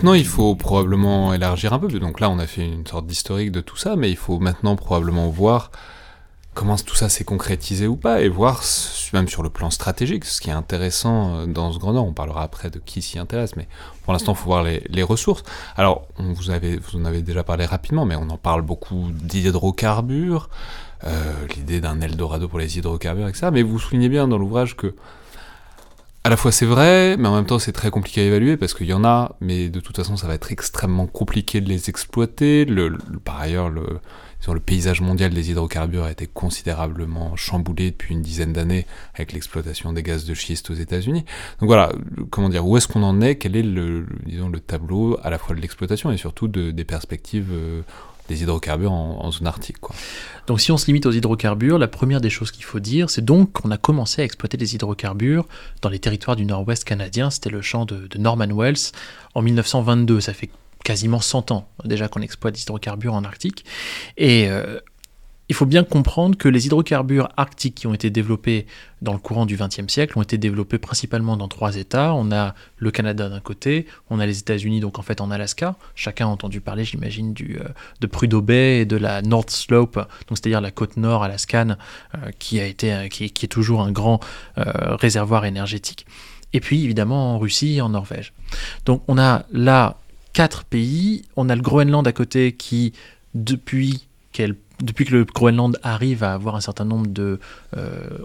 maintenant, il faut probablement élargir un peu. Donc là, on a fait une sorte d'historique de tout ça, mais il faut maintenant probablement voir comment tout ça s'est concrétisé ou pas, et voir, même sur le plan stratégique, ce qui est intéressant euh, dans ce Grand Nord. On parlera après de qui s'y intéresse, mais pour l'instant, il faut voir les, les ressources. Alors, on vous, avez, vous en avez déjà parlé rapidement, mais on en parle beaucoup d'hydrocarbures, euh, l'idée d'un Eldorado pour les hydrocarbures, etc. Mais vous soulignez bien dans l'ouvrage que à la fois c'est vrai, mais en même temps c'est très compliqué à évaluer parce qu'il y en a, mais de toute façon ça va être extrêmement compliqué de les exploiter. Par ailleurs, le, le paysage mondial des hydrocarbures a été considérablement chamboulé depuis une dizaine d'années avec l'exploitation des gaz de schiste aux États-Unis. Donc voilà, comment dire, où est-ce qu'on en est? Quel est le, disons, le tableau à la fois de l'exploitation et surtout de- des perspectives euh, des hydrocarbures en, zone arctique. Donc si on se limite aux hydrocarbures, la première des choses qu'il faut dire, c'est donc qu'on a commencé à exploiter des hydrocarbures dans les territoires du nord-ouest canadien. C'était le champ de, de Norman Wells en 1922. Ça fait quasiment 100 ans déjà qu'on exploite des hydrocarbures en Arctique. Et euh, il faut bien comprendre que les hydrocarbures arctiques qui ont été développés dans le courant du XXe siècle ont été développés principalement dans trois États. On a le Canada d'un côté, on a les États-Unis donc en fait en Alaska. Chacun a entendu parler, j'imagine, euh, de Prudhoe Bay et de la North Slope, c'est-à-dire la côte nord alaskane, euh, qui a été, euh, qui, est toujours un grand réservoir énergétique. Et puis évidemment en Russie et en Norvège. Donc on a là quatre pays. On a le Groenland à côté qui, depuis qu'elle depuis que le Groenland arrive à avoir un certain nombre de euh,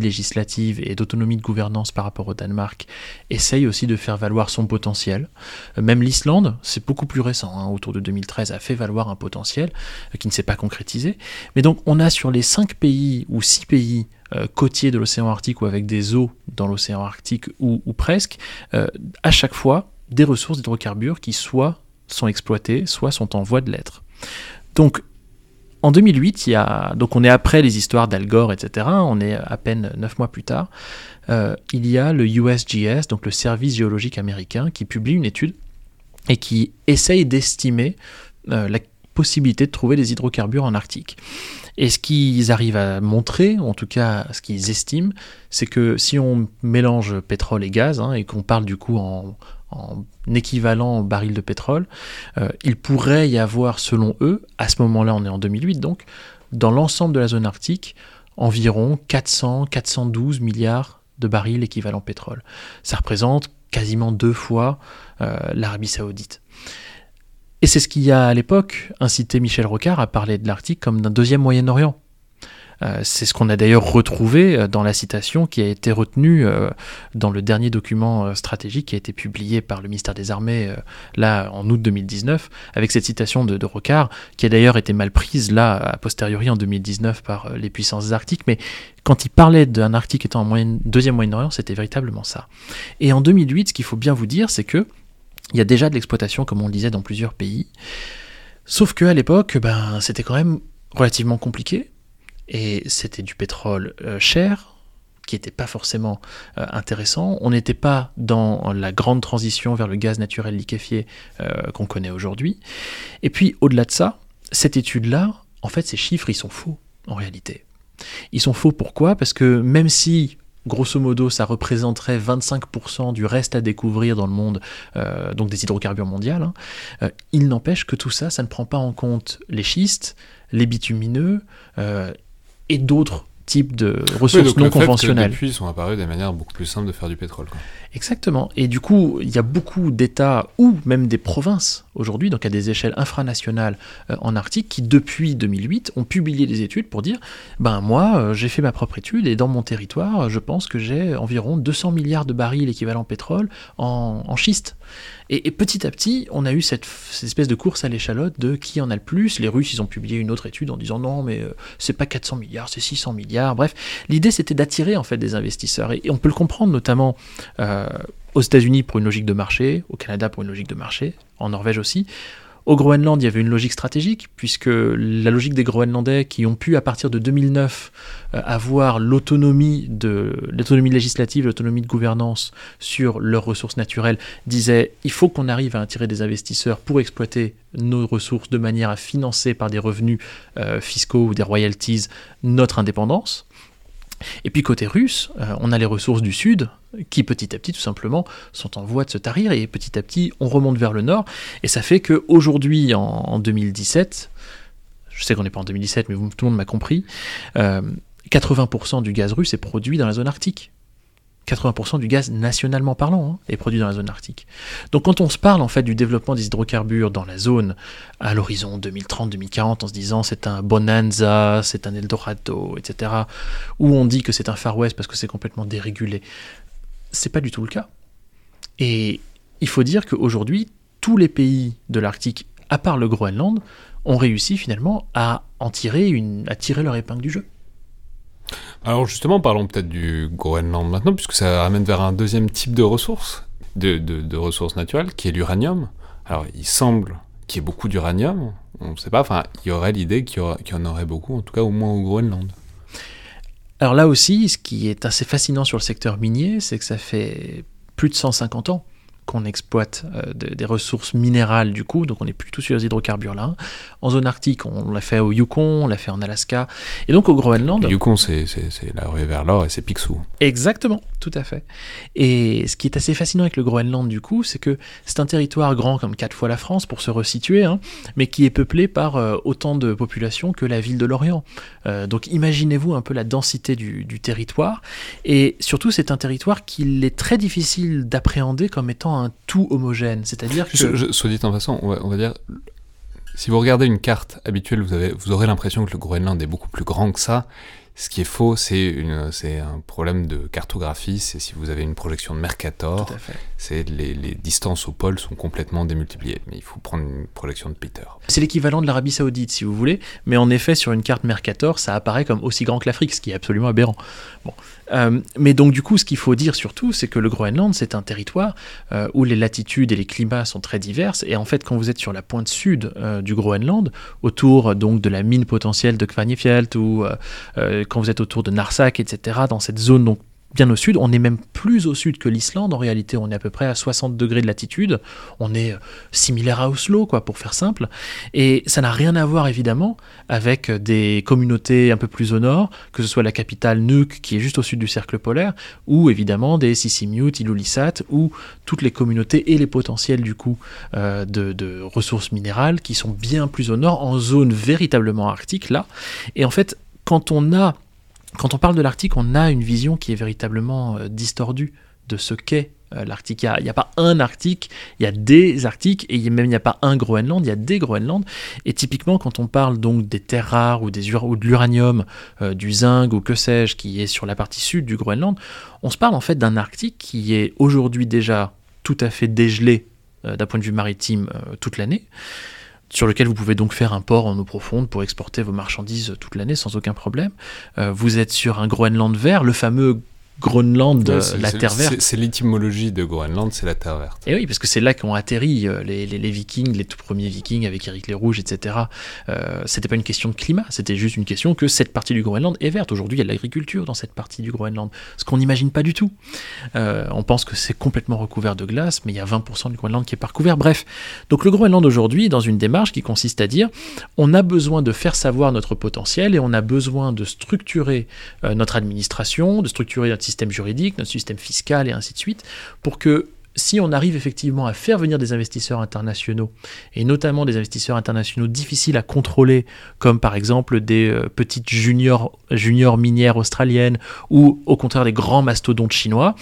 législative et d'autonomie de gouvernance par rapport au Danemark, essaye aussi de faire valoir son potentiel. Même l'Islande, c'est beaucoup plus récent, hein, autour de 2013, a fait valoir un potentiel euh, qui ne s'est pas concrétisé. Mais donc on a sur les cinq pays ou six pays euh, côtiers de l'océan Arctique ou avec des eaux dans l'océan Arctique ou, ou presque, euh, à chaque fois des ressources d'hydrocarbures qui soit sont exploitées, soit sont en voie de l'être. Donc en 2008, il y a, donc on est après les histoires d'Al Gore, etc. On est à peine neuf mois plus tard. euh, il y a le USGS, donc le Service géologique américain, qui publie une étude et qui essaye d'estimer euh, la possibilité de trouver des hydrocarbures en Arctique. Et ce qu'ils arrivent à montrer, en tout cas ce qu'ils estiment, c'est que si on mélange pétrole et gaz, hein, et qu'on parle du coup en, en équivalent baril de pétrole, euh, il pourrait y avoir, selon eux, à ce moment-là, on est en 2008 donc, dans l'ensemble de la zone arctique, environ 400-412 milliards de barils équivalent pétrole. Ça représente quasiment deux fois euh, l'Arabie saoudite. Et c'est ce qui a à l'époque incité Michel Rocard à parler de l'Arctique comme d'un deuxième Moyen-Orient. Euh, c'est ce qu'on a d'ailleurs retrouvé euh, dans la citation qui a été retenue euh, dans le dernier document stratégique qui a été publié par le ministère des Armées là en août 2019, avec cette citation de, de Rocard qui a d'ailleurs été mal prise là a posteriori en 2019 par les puissances arctiques, mais quand il parlait d'un Arctique étant en deuxième Moyen-Orient, c'était véritablement ça. Et en 2008, ce qu'il faut bien vous dire, c'est que il y a déjà de l'exploitation, comme on le disait, dans plusieurs pays. Sauf que à l'époque, ben, c'était quand même relativement compliqué. Et c'était du pétrole euh, cher, qui n'était pas forcément euh, intéressant. On n'était pas dans la grande transition vers le gaz naturel liquéfié euh, qu'on connaît aujourd'hui. Et puis, au-delà de ça, cette étude-là, en fait, ces chiffres, ils sont faux, en réalité. Ils sont faux pourquoi? Parce que même si grosso modo, ça représenterait 25% du reste à découvrir dans le monde, donc des hydrocarbures mondiales. hein. Il n'empêche que tout ça, ça ne prend pas en compte les schistes, les bitumineux et d'autres types de ressources non le fait conventionnelles. Que depuis, ils sont apparus des manières beaucoup plus simples de faire du pétrole. Quoi. Exactement. Et du coup, il y a beaucoup d'États ou même des provinces aujourd'hui, donc à des échelles infranationales euh, en Arctique, qui depuis 2008 ont publié des études pour dire ben moi, euh, j'ai fait ma propre étude et dans mon territoire, je pense que j'ai environ 200 milliards de barils équivalent pétrole en, en schiste. Et, et petit à petit, on a eu cette, espèce de course à l'échalote de qui en a le plus. Les Russes, ils ont publié une autre étude en disant non, mais euh, c'est pas 400 milliards, c'est 600 milliards. Bref, l'idée c'était d'attirer en fait des investisseurs. Et, et on peut le comprendre notamment euh, aux États-Unis pour une logique de marché, au Canada pour une logique de marché, en Norvège aussi. Au Groenland, il y avait une logique stratégique, puisque la logique des Groenlandais qui ont pu, à partir de 2009, euh, avoir l'autonomie de l'autonomie législative, l'autonomie de gouvernance sur leurs ressources naturelles, disait il faut qu'on arrive à attirer des investisseurs pour exploiter nos ressources de manière à financer par des revenus euh, fiscaux ou des royalties notre indépendance. Et puis côté russe, euh, on a les ressources du sud, qui petit à petit, tout simplement, sont en voie de se tarir et petit à petit, on remonte vers le nord. Et ça fait que aujourd'hui, en, en 2017, je sais qu'on n'est pas en 2017, mais tout le monde m'a compris, euh, 80% du gaz russe est produit dans la zone arctique. 80% du gaz nationalement parlant hein, est produit dans la zone arctique. Donc quand on se parle en fait du développement des hydrocarbures dans la zone à l'horizon 2030-2040 en se disant c'est un bonanza, c'est un Eldorado, etc., où on dit que c'est un Far West parce que c'est complètement dérégulé, c'est pas du tout le cas. Et il faut dire qu'aujourd'hui, tous les pays de l'Arctique, à part le Groenland, ont réussi finalement à en tirer une, leur épingle du jeu. Alors justement, parlons peut-être du Groenland maintenant, puisque ça ramène vers un deuxième type de ressources, de, ressources naturelles, qui est l'uranium. Alors il semble qu'il y ait beaucoup d'uranium, on ne sait pas, enfin il y aurait l'idée qu'il y en aurait beaucoup, en tout cas au moins au Groenland. Alors là aussi, ce qui est assez fascinant sur le secteur minier, c'est que ça fait plus de 150 ans qu'on exploite euh, de- des ressources minérales du coup, donc on n'est plus tout sur les hydrocarbures là. En zone arctique, on l'a fait au Yukon, on l'a fait en Alaska, et donc au Groenland. Le Yukon, c'est la ruée vers l'or et c'est Picsou. Exactement, tout à fait. Et ce qui est assez fascinant avec le Groenland, du coup, c'est que c'est un territoire grand comme quatre fois la France, pour se resituer, hein, mais qui est peuplé par euh, autant de population que la ville de Lorient. Euh, donc imaginez-vous un peu la densité du, du territoire. Et surtout, c'est un territoire qu'il est très difficile d'appréhender comme étant un tout homogène. C'est-à-dire que... Je- je- soit dit en passant, on va, on va dire, si vous regardez une carte habituelle, vous, avez, vous aurez l'impression que le Groenland est beaucoup plus grand que ça. Ce qui est faux, c'est un problème de cartographie. C'est si vous avez une projection de Mercator, c'est les, les distances au pôle sont complètement démultipliées. Mais il faut prendre une projection de Peter. C'est l'équivalent de l'Arabie Saoudite, si vous voulez, mais en effet, sur une carte Mercator, ça apparaît comme aussi grand que l'Afrique, ce qui est absolument aberrant. Bon. Euh, mais donc, du coup, ce qu'il faut dire surtout, c'est que le Groenland, c'est un territoire euh, où les latitudes et les climats sont très diverses. Et en fait, quand vous êtes sur la pointe sud euh, du Groenland, autour donc de la mine potentielle de Kvanefjeld, ou quand vous êtes autour de Narsak, etc., dans cette zone donc bien au sud, on est même plus au sud que l'Islande. En réalité, on est à peu près à 60 degrés de latitude. On est euh, similaire à Oslo, quoi, pour faire simple. Et ça n'a rien à voir évidemment avec des communautés un peu plus au nord, que ce soit la capitale Nuuk qui est juste au sud du cercle polaire, ou évidemment des Sisimiut, Ilulissat, ou toutes les communautés et les potentiels du coup euh, de ressources minérales qui sont bien plus au nord, en zone véritablement arctique là. Et en fait, quand on a, quand on parle de l'Arctique, on a une vision qui est véritablement euh, distordue de ce qu'est euh, l'Arctique. Il n'y a, pas un Arctique, il y a des Arctiques, et même il n'y a pas un Groenland, il y a des Groenland. Et typiquement, quand on parle donc des terres rares ou, de l'uranium, euh, du zinc ou que sais-je, qui est sur la partie sud du Groenland, on se parle en fait d'un Arctique qui est aujourd'hui déjà tout à fait dégelé d'un point de vue maritime toute l'année, sur lequel vous pouvez donc faire un port en eau profonde pour exporter vos marchandises toute l'année sans aucun problème. Euh, vous êtes sur un Groenland vert, le fameux Groenland, euh, la terre verte. c'est- l'étymologie de Groenland, c'est la terre verte. Et oui, parce que c'est là qu'ont atterri euh, les, les- les Vikings, les tout premiers Vikings avec Éric les Rouges, etc. Euh, c'était pas une question de climat, c'était juste une question que cette partie du Groenland est verte. Aujourd'hui, il y a de l'agriculture dans cette partie du Groenland, ce qu'on n'imagine pas du tout. Euh, on pense que c'est complètement recouvert de glace, mais il y a 20% du Groenland qui est pas recouvert. Bref, donc le Groenland aujourd'hui est dans une démarche qui consiste à dire on a besoin de faire savoir notre potentiel et on a besoin de structurer euh, notre administration, de structurer notre système juridique, notre système fiscal et ainsi de suite, pour que si on arrive effectivement à faire venir des investisseurs internationaux, et notamment des investisseurs internationaux difficiles à contrôler, comme par exemple des euh, petites juniors, juniors minières australiennes, ou au contraire des grands mastodontes chinois,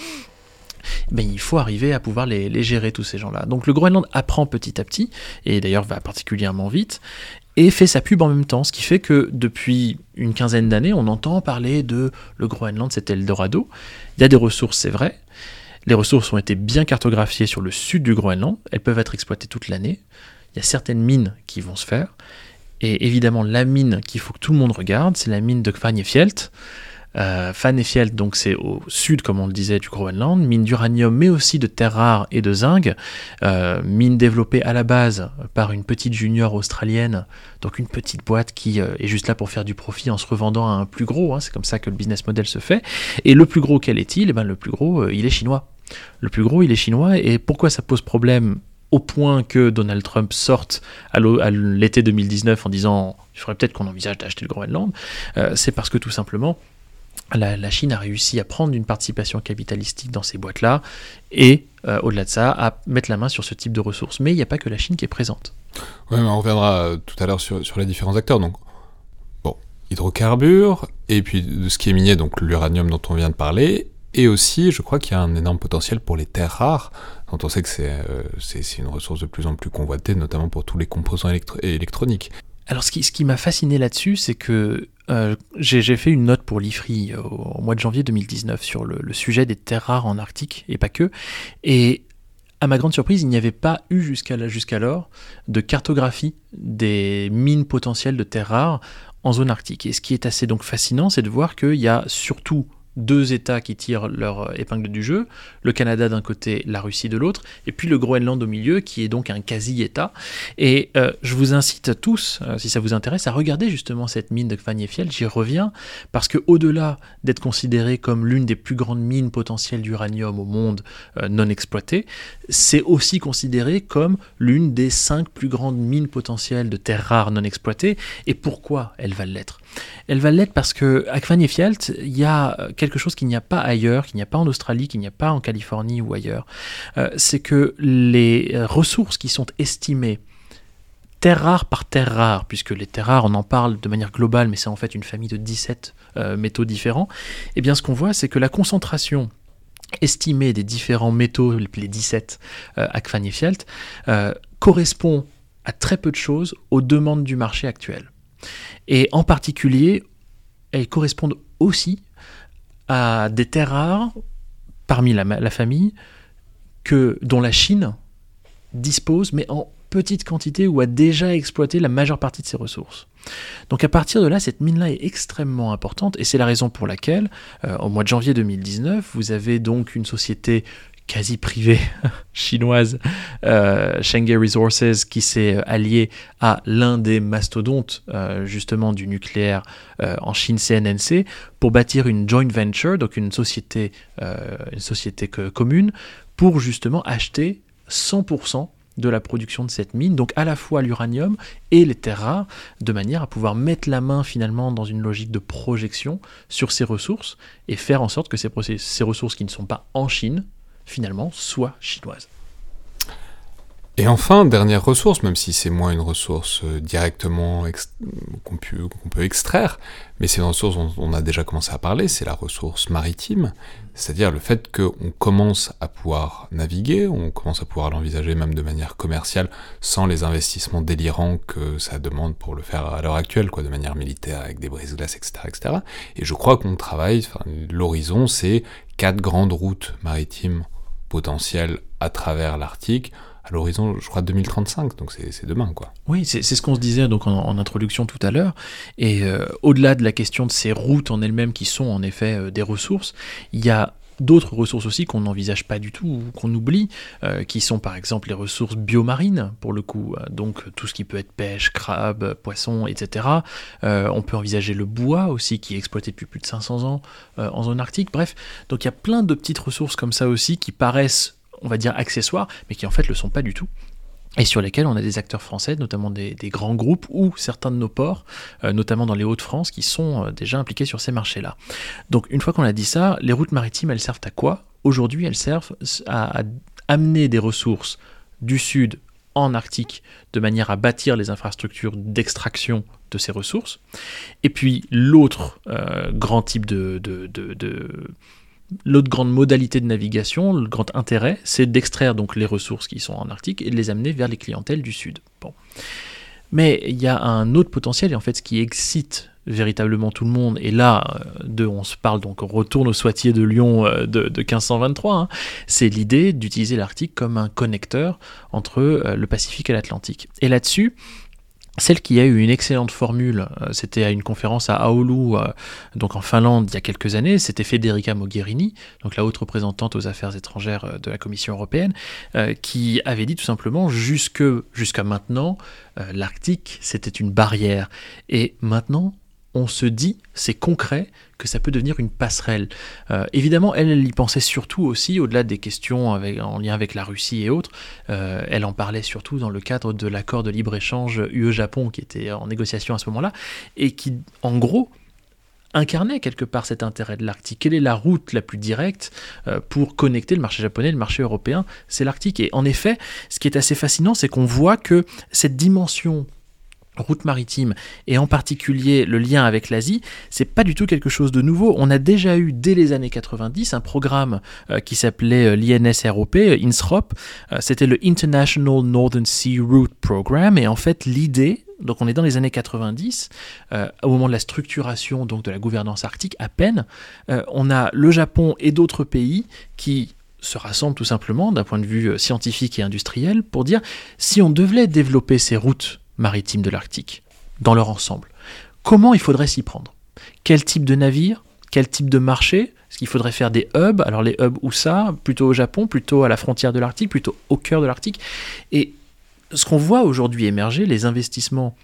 ben, il faut arriver à pouvoir les, les gérer, tous ces gens-là. Donc le Groenland apprend petit à petit, et d'ailleurs va particulièrement vite, et fait sa pub en même temps, ce qui fait que depuis une quinzaine d'années, on entend parler de le Groenland, c'était Eldorado. Il y a des ressources, c'est vrai. Les ressources ont été bien cartographiées sur le sud du Groenland, elles peuvent être exploitées toute l'année. Il y a certaines mines qui vont se faire. Et évidemment, la mine qu'il faut que tout le monde regarde, c'est la mine de Kvanefjeld. Euh, Kvanefjeld, donc c'est au sud, comme on le disait, du Groenland, mine d'uranium, mais aussi de terres rares et de zinc. Euh, mine développée à la base par une petite junior australienne, donc une petite boîte qui euh, est juste là pour faire du profit en se revendant à un plus gros. hein, c'est comme ça que le business model se fait. Et le plus gros, quel est-il? Eh ben, Le plus gros, euh, il est chinois. Le plus gros, il est chinois. Et pourquoi ça pose problème au point que Donald Trump sorte à l'été 2019 en disant il faudrait peut-être qu'on envisage d'acheter le Groenland, c'est parce que tout simplement, la, Chine a réussi à prendre une participation capitalistique dans ces boîtes-là et, euh, au-delà de ça, à mettre la main sur ce type de ressources. Mais il n'y a pas que la Chine qui est présente. Ouais, mais on reviendra euh, tout à l'heure sur, les différents acteurs. Donc, bon, hydrocarbures, et puis de ce qui est minier, donc l'uranium dont on vient de parler, et aussi, je crois qu'il y a un énorme potentiel pour les terres rares, dont on sait que c'est euh, une ressource de plus en plus convoitée, notamment pour tous les composants électro- électroniques. Alors, ce qui, m'a fasciné là-dessus, c'est que euh, j'ai fait une note pour l'IFRI au, au mois de janvier 2019 sur le, sujet des terres rares en Arctique, et pas que. Et à ma grande surprise, il n'y avait pas eu jusqu'alors de cartographie des mines potentielles de terres rares en zone arctique. Et ce qui est assez donc fascinant, c'est de voir qu'il y a surtout deux États qui tirent leur euh, épingle du jeu, le Canada d'un côté, la Russie de l'autre, et puis le Groenland au milieu, qui est donc un quasi-État. Et euh, je vous incite tous, euh, si ça vous intéresse, à regarder justement cette mine de Kvanjefiel, j'y reviens, parce que au-delà d'être considérée comme l'une des plus grandes mines potentielles d'uranium au monde non exploitées, c'est aussi considéré comme l'une des cinq plus grandes mines potentielles de terres rares non exploitées. Et pourquoi elles va l'être? Elles va l'être parce que à il y a euh, quelque chose qu'il n'y a pas ailleurs, qu'il n'y a pas en Australie, qu'il n'y a pas en Californie ou ailleurs. Euh, c'est que les euh, ressources qui sont estimées terre rare par terre rare, puisque les terres rares, on en parle de manière globale, mais c'est en fait une famille de 17 euh, métaux différents, eh bien ce qu'on voit, c'est que la concentration estimée des différents métaux, les 17 euh, à Kvanjefjeld, euh, correspond à très peu de choses aux demandes du marché actuel. Et en particulier, elles correspondent aussi à des terres rares parmi la, famille que, dont la Chine dispose, mais en petite quantité ou a déjà exploité la majeure partie de ses ressources. Donc à partir de là, cette mine-là est extrêmement importante et c'est la raison pour laquelle, euh, au mois de janvier 2019, vous avez donc une société quasi privée chinoise, euh, Resources, qui s'est alliée à l'un des mastodontes euh, justement du nucléaire euh, en Chine, CNNC, pour bâtir une joint venture, donc une société, euh, une société commune, pour justement acheter 100% de la production de cette mine, donc à la fois l'uranium et les terres rares, de manière à pouvoir mettre la main finalement dans une logique de projection sur ces ressources et faire en sorte que ces ressources qui ne sont pas en Chine, finalement, soient chinoises. Et enfin, dernière ressource, même si c'est moins une ressource euh, directement qu'on peut extraire, mais c'est une ressource dont on a déjà commencé à parler, c'est la ressource maritime, c'est-à-dire le fait qu'on commence à pouvoir naviguer, on commence à pouvoir l'envisager même de manière commerciale, sans les investissements délirants que ça demande pour le faire à l'heure actuelle, quoi, de manière militaire, avec des brises-glaces, etc., etc. Et je crois qu'on travaille, l'horizon, c'est quatre grandes routes maritimes potentielles à travers l'Arctique, à l'horizon, je crois, 2035, donc c'est demain, quoi. Oui, c'est ce qu'on se disait donc en, en introduction tout à l'heure. Et euh, au-delà de la question de ces routes en elles-mêmes qui sont en effet euh, des ressources, il y a d'autres ressources aussi qu'on n'envisage pas du tout ou qu'on oublie, euh, qui sont par exemple les ressources biomarines pour le coup, euh, donc tout ce qui peut être pêche, crabe, poisson, etc. Euh, on peut envisager le bois aussi qui est exploité depuis plus de 500 ans en zone arctique. Bref, donc il y a plein de petites ressources comme ça aussi qui paraissent, on va dire, accessoires, mais qui en fait le sont pas du tout et sur lesquels on a des acteurs français, notamment des, grands groupes ou certains de nos ports, euh, notamment dans les Hauts-de-France, qui sont euh, déjà impliqués sur ces marchés-là. Donc une fois qu'on a dit ça, les routes maritimes, elles servent à quoi? Aujourd'hui, elles servent à, amener des ressources du sud en Arctique de manière à bâtir les infrastructures d'extraction de ces ressources. Et puis l'autre euh, grand type de L'autre grande modalité de navigation, le grand intérêt, c'est d'extraire donc les ressources qui sont en Arctique et de les amener vers les clientèles du Sud. Bon. Mais il y a un autre potentiel, et en fait ce qui excite véritablement tout le monde, et là, euh, de, on se parle donc, on retourne au Soitier de Lyon euh, de, de 1523, hein, c'est l'idée d'utiliser l'Arctique comme un connecteur entre euh, le Pacifique et l'Atlantique. Et là-dessus, celle qui a eu une excellente formule, euh, c'était à une conférence à Oulu, euh, donc en Finlande, il y a quelques années, c'était Federica Mogherini, donc la haute représentante aux affaires étrangères euh, de la Commission européenne, qui avait dit tout simplement jusque jusqu'à maintenant, l'Arctique c'était une barrière, et maintenant on se dit, c'est concret, que ça peut devenir une passerelle. Euh, évidemment, elle, elle y pensait surtout aussi, au-delà des questions en lien avec la Russie et autres, euh, elle en parlait surtout dans le cadre de l'accord de libre-échange UE-Japon qui était en négociation à ce moment-là, et qui, en gros, incarnait quelque part cet intérêt de l'Arctique Quelle est la route la plus directe euh, pour connecter le marché japonais et le marché européen? C'est l'Arctique. Et en effet, ce qui est assez fascinant, c'est qu'on voit que cette dimension route maritime et en particulier le lien avec l'Asie, c'est pas du tout quelque chose de nouveau. On a déjà eu dès les années 90 un programme euh, qui s'appelait euh, l'INSROP, INSROP. Euh, C'était le International Northern Sea Route Program et en fait l'idée donc on est dans les années 90, euh, au moment de la structuration donc de la gouvernance arctique à peine, on a le Japon et d'autres pays qui se rassemblent tout simplement d'un point de vue scientifique et industriel pour dire si on devait développer ces routes maritimes de l'Arctique dans leur ensemble, comment il faudrait s'y prendre? Quel type de navire? Quel type de marché? Est-ce qu'il faudrait faire des hubs? Alors les hubs où ça? Plutôt au Japon, plutôt à la frontière de l'Arctique, plutôt au cœur de l'Arctique? Et ce qu'on voit aujourd'hui émerger, les investissements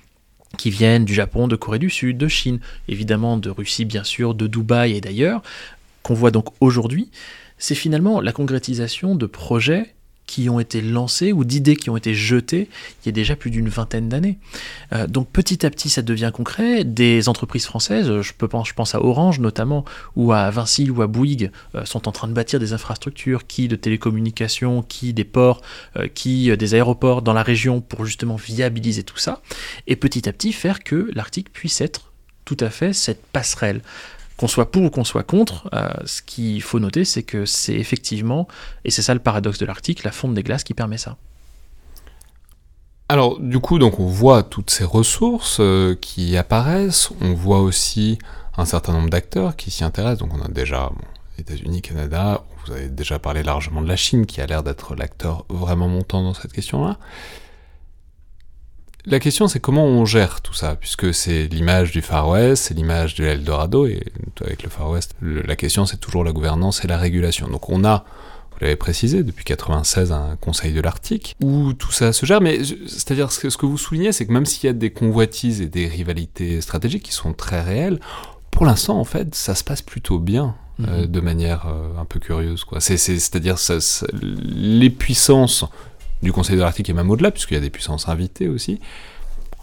qui viennent du Japon, de Corée du Sud, de Chine, évidemment de Russie bien sûr, de Dubaï et d'ailleurs, qu'on voit donc aujourd'hui, c'est finalement la concrétisation de projets qui ont été lancés ou d'idées qui ont été jetées il y a déjà plus d'une vingtaine d'années. Euh, donc petit à petit ça devient concret. Des entreprises françaises, pense- je pense à Orange notamment, ou à Vinci ou à Bouygues, euh, sont en train de bâtir des infrastructures, qui de télécommunications, qui des ports, euh, qui euh, des aéroports dans la région pour justement viabiliser tout ça, et petit à petit faire que l'Arctique puisse être tout à fait cette passerelle. Qu'on soit pour ou qu'on soit contre, euh, ce qu'il faut noter, c'est que c'est effectivement, et c'est ça le paradoxe de l'Arctique, la fonte des glaces qui permet ça. Alors, du coup, donc on voit toutes ces ressources euh, qui apparaissent, on voit aussi un certain nombre d'acteurs qui s'y intéressent. Donc, on a déjà bon, États-Unis, Canada, vous avez déjà parlé largement de la Chine qui a l'air d'être l'acteur vraiment montant dans cette question-là. La question, c'est comment on gère tout ça, puisque c'est l'image du Far West, c'est l'image de l'Eldorado, et avec le Far West, le- la question, c'est toujours la gouvernance et la régulation. Donc, on a vous l'avez précisé, depuis 96, un conseil de l'Arctique, où tout ça se gère, mais c'est-à-dire ce que, ce que vous soulignez, c'est que même s'il y a des convoitises et des rivalités stratégiques qui sont très réelles, pour l'instant, en fait, ça se passe plutôt bien, euh, Mhm. de manière euh, un peu curieuse, quoi. C'est, c'est, c'est-à-dire, ça, ça- les puissances du conseil de l'Arctique et même au-delà, puisqu'il y a des puissances invitées aussi,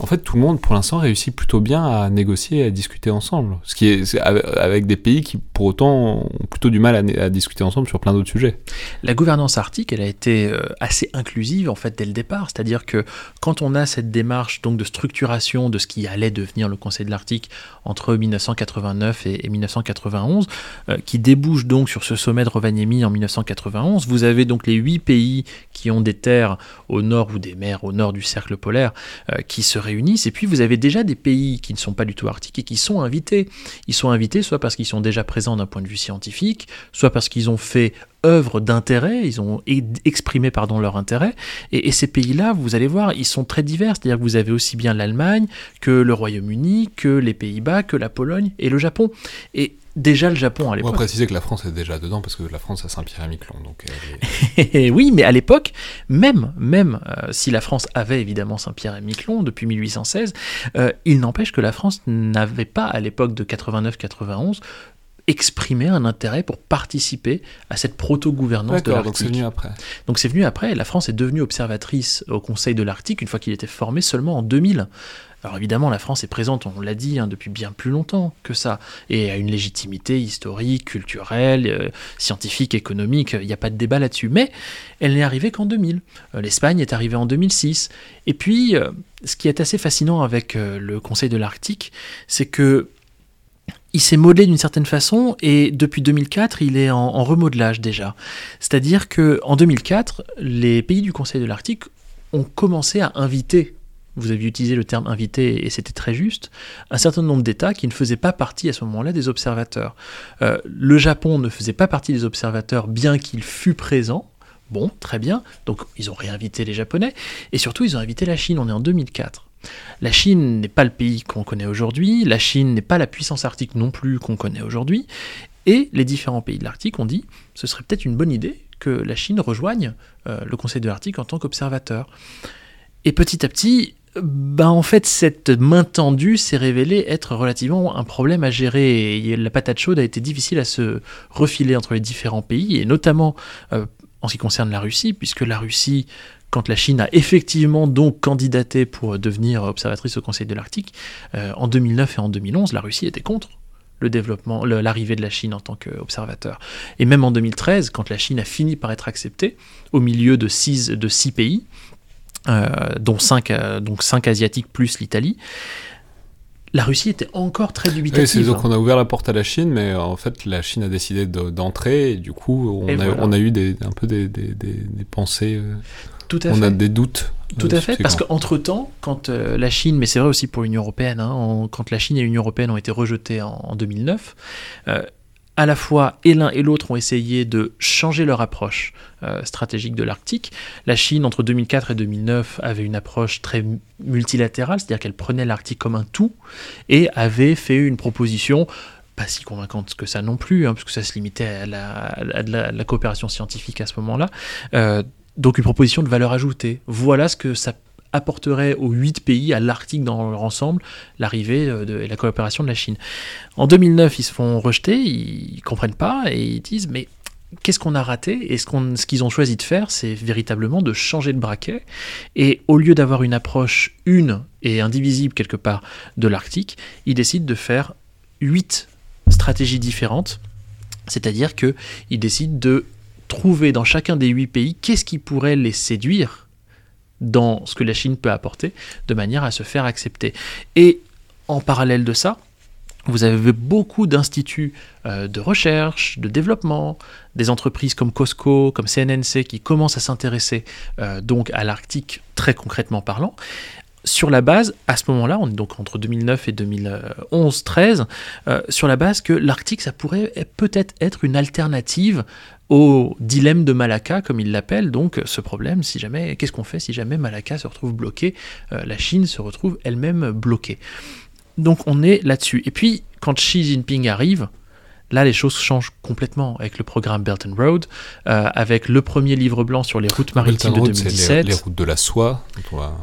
en fait, tout le monde, pour l'instant, réussit plutôt bien à négocier et à discuter ensemble. Ce qui est, c'est avec- des pays qui, pour autant, ont plutôt du mal à, discuter ensemble sur plein d'autres sujets. La gouvernance arctique, elle a été euh, assez inclusive en fait dès le départ, c'est-à-dire que quand on a cette démarche donc de structuration de ce qui allait devenir le Conseil de l'Arctique entre 1989 et, et 1991, euh, qui débouche donc sur ce sommet de Rovaniemi en 1991, vous avez donc les huit pays qui ont des terres au nord ou des mers au nord du cercle polaire euh, qui se et puis vous avez déjà des pays qui ne sont pas du tout arctiques et qui sont invités. Ils sont invités soit parce qu'ils sont déjà présents d'un point de vue scientifique, soit parce qu'ils ont fait œuvre d'intérêt, ils ont exprimé pardon, leur intérêt. Et, ces pays-là, vous allez voir, ils sont très divers. C'est-à-dire que vous avez aussi bien l'Allemagne que le Royaume-Uni, que les Pays-Bas, que la Pologne et le Japon. Déjà le Japon à On va l'époque. préciser que la France est déjà dedans parce que la France a Saint-Pierre-et-Miquelon. Donc est- oui, mais à l'époque, même, même euh, si la France avait évidemment Saint-Pierre-et-Miquelon depuis 1816, euh, il n'empêche que la France n'avait pas, à l'époque de 89-91, exprimé un intérêt pour participer à cette proto-gouvernance de D'accord, donc c'est l'Arctique. venu après. Donc c'est venu après, la France est devenue observatrice au Conseil de l'Arctique une fois qu'il était formé seulement en 2000. Alors évidemment, la France est présente, on l'a dit, hein, depuis bien plus longtemps que ça, et a une légitimité historique, culturelle, euh, scientifique, économique, il n'y a pas de débat là-dessus. Mais elle n'est arrivée qu'en 2000. Euh, L'Espagne est arrivée en 2006. Et puis, euh, ce qui est assez fascinant avec le Conseil de l'Arctique, c'est que il s'est modelé d'une certaine façon et depuis 2004, il est en, en remodelage déjà. C'est-à-dire que en 2004, les pays du Conseil de l'Arctique ont commencé à inviter, vous aviez utilisé le terme invité et c'était très juste, un certain nombre d'États qui ne faisaient pas partie à ce moment-là des observateurs. Euh, le Japon ne faisait pas partie des observateurs bien qu'il fût présent. Bon, très bien. Donc ils ont réinvité les Japonais et surtout ils ont invité la Chine. On est en 2004. La Chine n'est pas le pays qu'on connaît aujourd'hui, la Chine n'est pas la puissance arctique non plus qu'on connaît aujourd'hui, et les différents pays de l'Arctique ont dit ce serait peut-être une bonne idée que la Chine rejoigne euh, le Conseil de l'Arctique en tant qu'observateur. Et petit à petit, ben en fait, cette main tendue s'est révélée être relativement un problème à gérer. Et la patate chaude a été difficile à se refiler entre les différents pays, et notamment euh, en ce qui concerne la Russie, puisque la Russie quand la Chine a effectivement donc candidaté pour devenir observatrice au Conseil de l'Arctique, euh, en 2009 et en 2011, la Russie était contre l'arrivée de la Chine en tant qu'observateur. Et même en 2013, quand la Chine a fini par être acceptée, au milieu de six, pays, dont, cinq, euh, donc cinq asiatiques plus l'Italie, la Russie était encore très Oui, dubitative. c'est donc on a ouvert la porte à la Chine, mais euh, en fait la Chine a décidé de- d'entrer et du coup on, a, voilà. on a eu des, un peu des, des, pensées, euh, Tout à on fait. a des doutes. Tout euh, à fait, parce qu'entre-temps, quand euh, la Chine, mais c'est vrai aussi pour l'Union Européenne, hein, quand la Chine et l'Union Européenne ont été rejetées en, en 2009, euh, à la fois et l'un et l'autre ont essayé de changer leur approche euh, stratégique de l'Arctique. La Chine, entre 2004 et 2009, avait une approche très mu- multilatérale, c'est-à-dire qu'elle prenait l'Arctique comme un tout et avait fait une proposition pas si convaincante que ça non plus, hein, puisque ça se limitait à la coopération scientifique à ce moment-là. Euh, donc une proposition de valeur ajoutée. Voilà ce que ça apporterait aux huit pays, à l'Arctique dans leur ensemble, l'arrivée euh, et la coopération de la Chine. En 2009, ils se font rejeter, ils, comprennent pas et ils disent mais qu'est-ce qu'on a raté? Et ce qu'ils ont choisi de faire, c'est véritablement de changer de braquet. Et au lieu d'avoir une approche une et indivisible quelque part de l'Arctique, ils décident de faire huit stratégies différentes. C'est-à-dire qu'ils décident de trouver dans chacun des huit pays qu'est-ce qui pourrait les séduire dans ce que la Chine peut apporter, de manière à se faire accepter. Et en parallèle de ça, vous avez beaucoup d'instituts euh, de recherche, de développement, des entreprises comme Costco, comme CNNC qui commencent à s'intéresser euh, donc à l'Arctique très concrètement parlant. Sur la base, à ce moment-là, on est donc entre 2009 et 2011-13, euh, sur la base que l'Arctique, ça pourrait peut-être être une alternative au dilemme de Malacca, comme il l'appelle, donc ce problème, si jamais, qu'est-ce qu'on fait si jamais Malacca se retrouve bloqué, euh, la Chine se retrouve elle-même bloquée? Donc on est là-dessus. Et puis, quand Xi Jinping arrive, là les choses changent complètement avec le programme Belt and Road, euh, avec le premier livre blanc sur les routes maritimes de Road, c'est 2017. Les, les routes de la soie. va-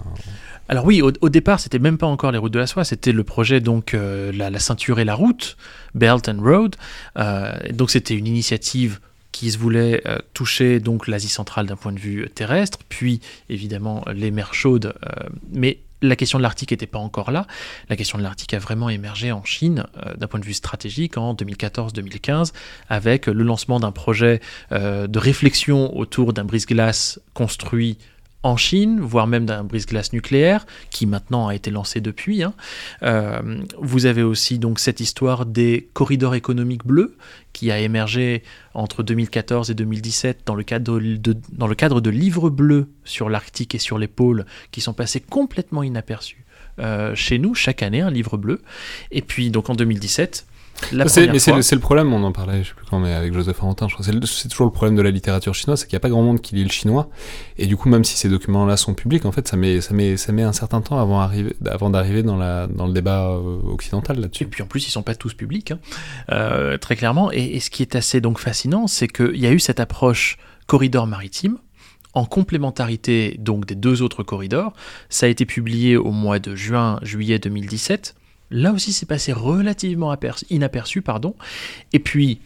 Alors oui, au, au départ, c'était même pas encore les routes de la soie, c'était le projet donc euh, la, la ceinture et la route, Belt and Road. Euh, donc c'était une initiative qui se voulait euh, toucher donc l'Asie centrale d'un point de vue terrestre, puis évidemment les mers chaudes, euh, mais la question de l'Arctique n'était pas encore là. La question de l'Arctique a vraiment émergé en Chine euh, d'un point de vue stratégique en 2014-2015 avec le lancement d'un projet de réflexion autour d'un brise-glace construit en Chine, voire même d'un brise-glace nucléaire, qui maintenant a été lancé depuis. hein. Vous avez aussi donc cette histoire des corridors économiques bleus, qui a émergé entre 2014 et 2017 dans le cadre de, livres bleus sur l'Arctique et sur les pôles, qui sont passés complètement inaperçus. euh, chez nous, chaque année, un livre bleu. Et puis, donc en 2017, la c'est- première mais c'est le, c'est le problème, on en parlait, je sais plus quand, mais avec Joseph Arantin, je crois. C'est le- C'est toujours le problème de la littérature chinoise, c'est qu'il n'y a pas grand monde qui lit le chinois. Et du coup, même si ces documents-là sont publics, en fait, ça met, ça met, ça met un certain temps avant, arriver, avant d'arriver dans, la, dans le débat euh, occidental Et là-dessus. puis en plus, ils sont pas tous publics, hein, euh, très clairement. Et, et ce qui est assez donc fascinant, c'est qu'il y a eu cette approche corridor maritime en complémentarité donc des deux autres corridors. Ça a été publié au mois de juin-juillet 2017. Là aussi, c'est passé relativement aperçu- inaperçu, pardon. Et puis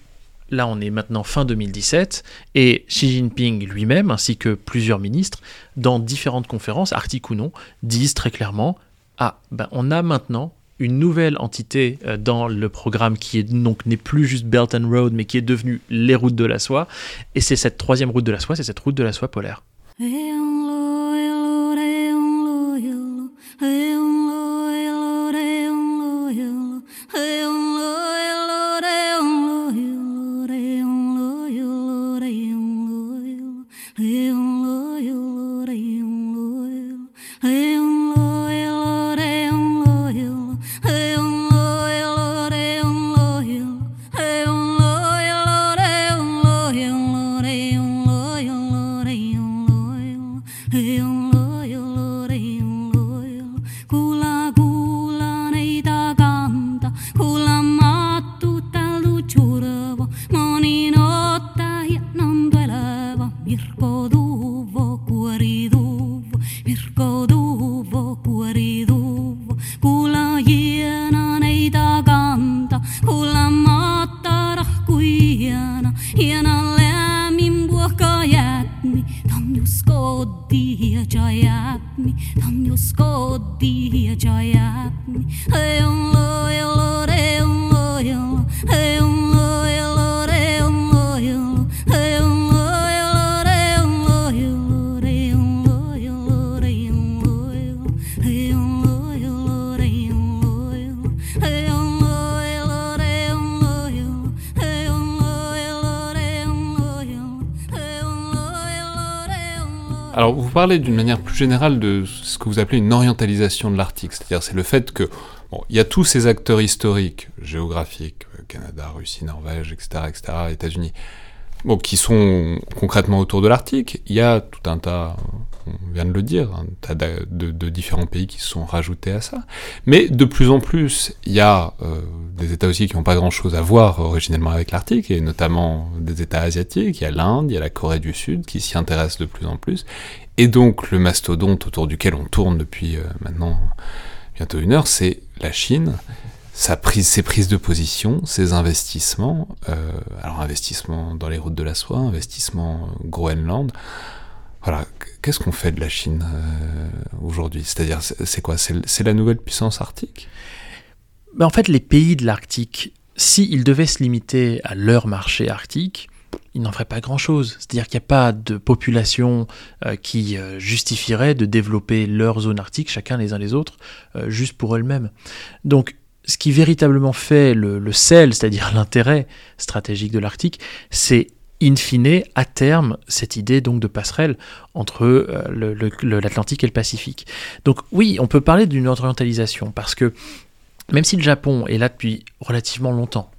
là, on est maintenant fin 2017 et Xi Jinping lui-même, ainsi que plusieurs ministres, dans différentes conférences, articles ou non, disent très clairement ah, ben, on a maintenant une nouvelle entité euh, dans le programme qui est donc n'est plus juste Belt and Road, mais qui est devenue les routes de la soie. Et c'est cette troisième route de la soie, c'est cette route de la soie polaire. D'une manière plus générale de ce que vous appelez une orientalisation de l'Arctique, c'est-à-dire c'est le fait que bon, il y a tous ces acteurs historiques, géographiques, euh, Canada, Russie, Norvège, etc., etc., États-Unis, bon, qui sont concrètement autour de l'Arctique. Il y a tout un tas, on vient de le dire, un tas de différents pays qui se sont rajoutés à ça. Mais de plus en plus, il y a euh, des États aussi qui n'ont pas grand-chose à voir originellement avec l'Arctique, et notamment des États asiatiques. Il y a l'Inde, il y a la Corée du Sud qui s'y intéressent de plus en plus. Et donc le mastodonte autour duquel on tourne depuis euh, maintenant bientôt une heure, c'est la Chine. Ses prises de position, ses investissements, euh, alors investissement dans les routes de la soie, investissement euh, Groenland. Voilà, qu'est-ce qu'on fait de la Chine aujourd'hui? C'est-à-dire, c'est quoi? C'est la nouvelle puissance arctique? Mais en fait, les pays de l'Arctique, s'ils devaient se limiter à leur marché arctique, ils n'en feraient pas grand-chose. C'est-à-dire qu'il n'y a pas de population euh, qui euh, justifierait de développer leur zone arctique, chacun les uns les autres, euh, juste pour eux-mêmes. Donc, ce qui véritablement fait le, le sel, c'est-à-dire l'intérêt stratégique de l'Arctique, c'est in fine, à terme, cette idée donc de passerelle entre l'Atlantique et le Pacifique. Donc oui, on peut parler d'une orientalisation, parce que même si le Japon est là depuis relativement longtemps,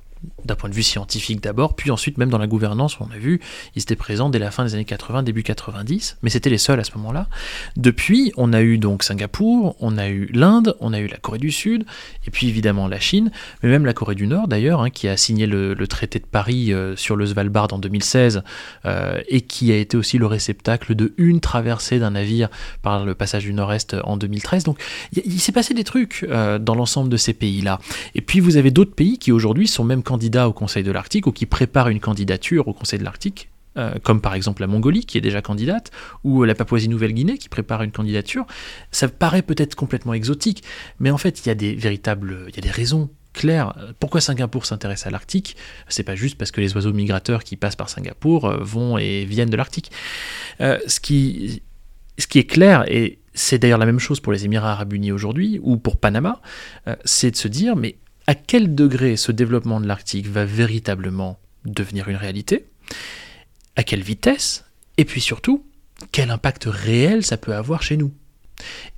d'un point de vue scientifique d'abord, puis ensuite même dans la gouvernance, on a vu, ils étaient présents dès la fin des années 80, début 90, mais c'était les seuls à ce moment-là. Depuis, on a eu donc Singapour, on a eu l'Inde, on a eu la Corée du Sud, et puis évidemment la Chine, mais même la Corée du Nord d'ailleurs, hein, qui a signé le, traité de Paris euh, sur le Svalbard en 2016, euh, et qui a été aussi le réceptacle de une traversée d'un navire par le passage du Nord-Est en 2013. Donc il, il s'est passé des trucs euh, dans l'ensemble de ces pays-là. Et puis vous avez d'autres pays qui aujourd'hui sont même candidats au Conseil de l'Arctique ou qui préparent une candidature au Conseil de l'Arctique. euh, comme par exemple la Mongolie qui est déjà candidate, ou la Papouasie-Nouvelle-Guinée qui prépare une candidature, ça paraît peut-être complètement exotique, mais en fait il y a des véritables, il y a des raisons claires. Pourquoi Singapour s'intéresse à l'Arctique? C'est pas juste parce que les oiseaux migrateurs qui passent par Singapour euh, vont et viennent de l'Arctique. Euh, ce qui, ce qui est clair et c'est d'ailleurs la même chose pour les Émirats arabes unis aujourd'hui ou pour Panama, euh, c'est de se dire mais à quel degré ce développement de l'Arctique va véritablement devenir une réalité À quelle vitesse Et puis surtout, quel impact réel ça peut avoir chez nous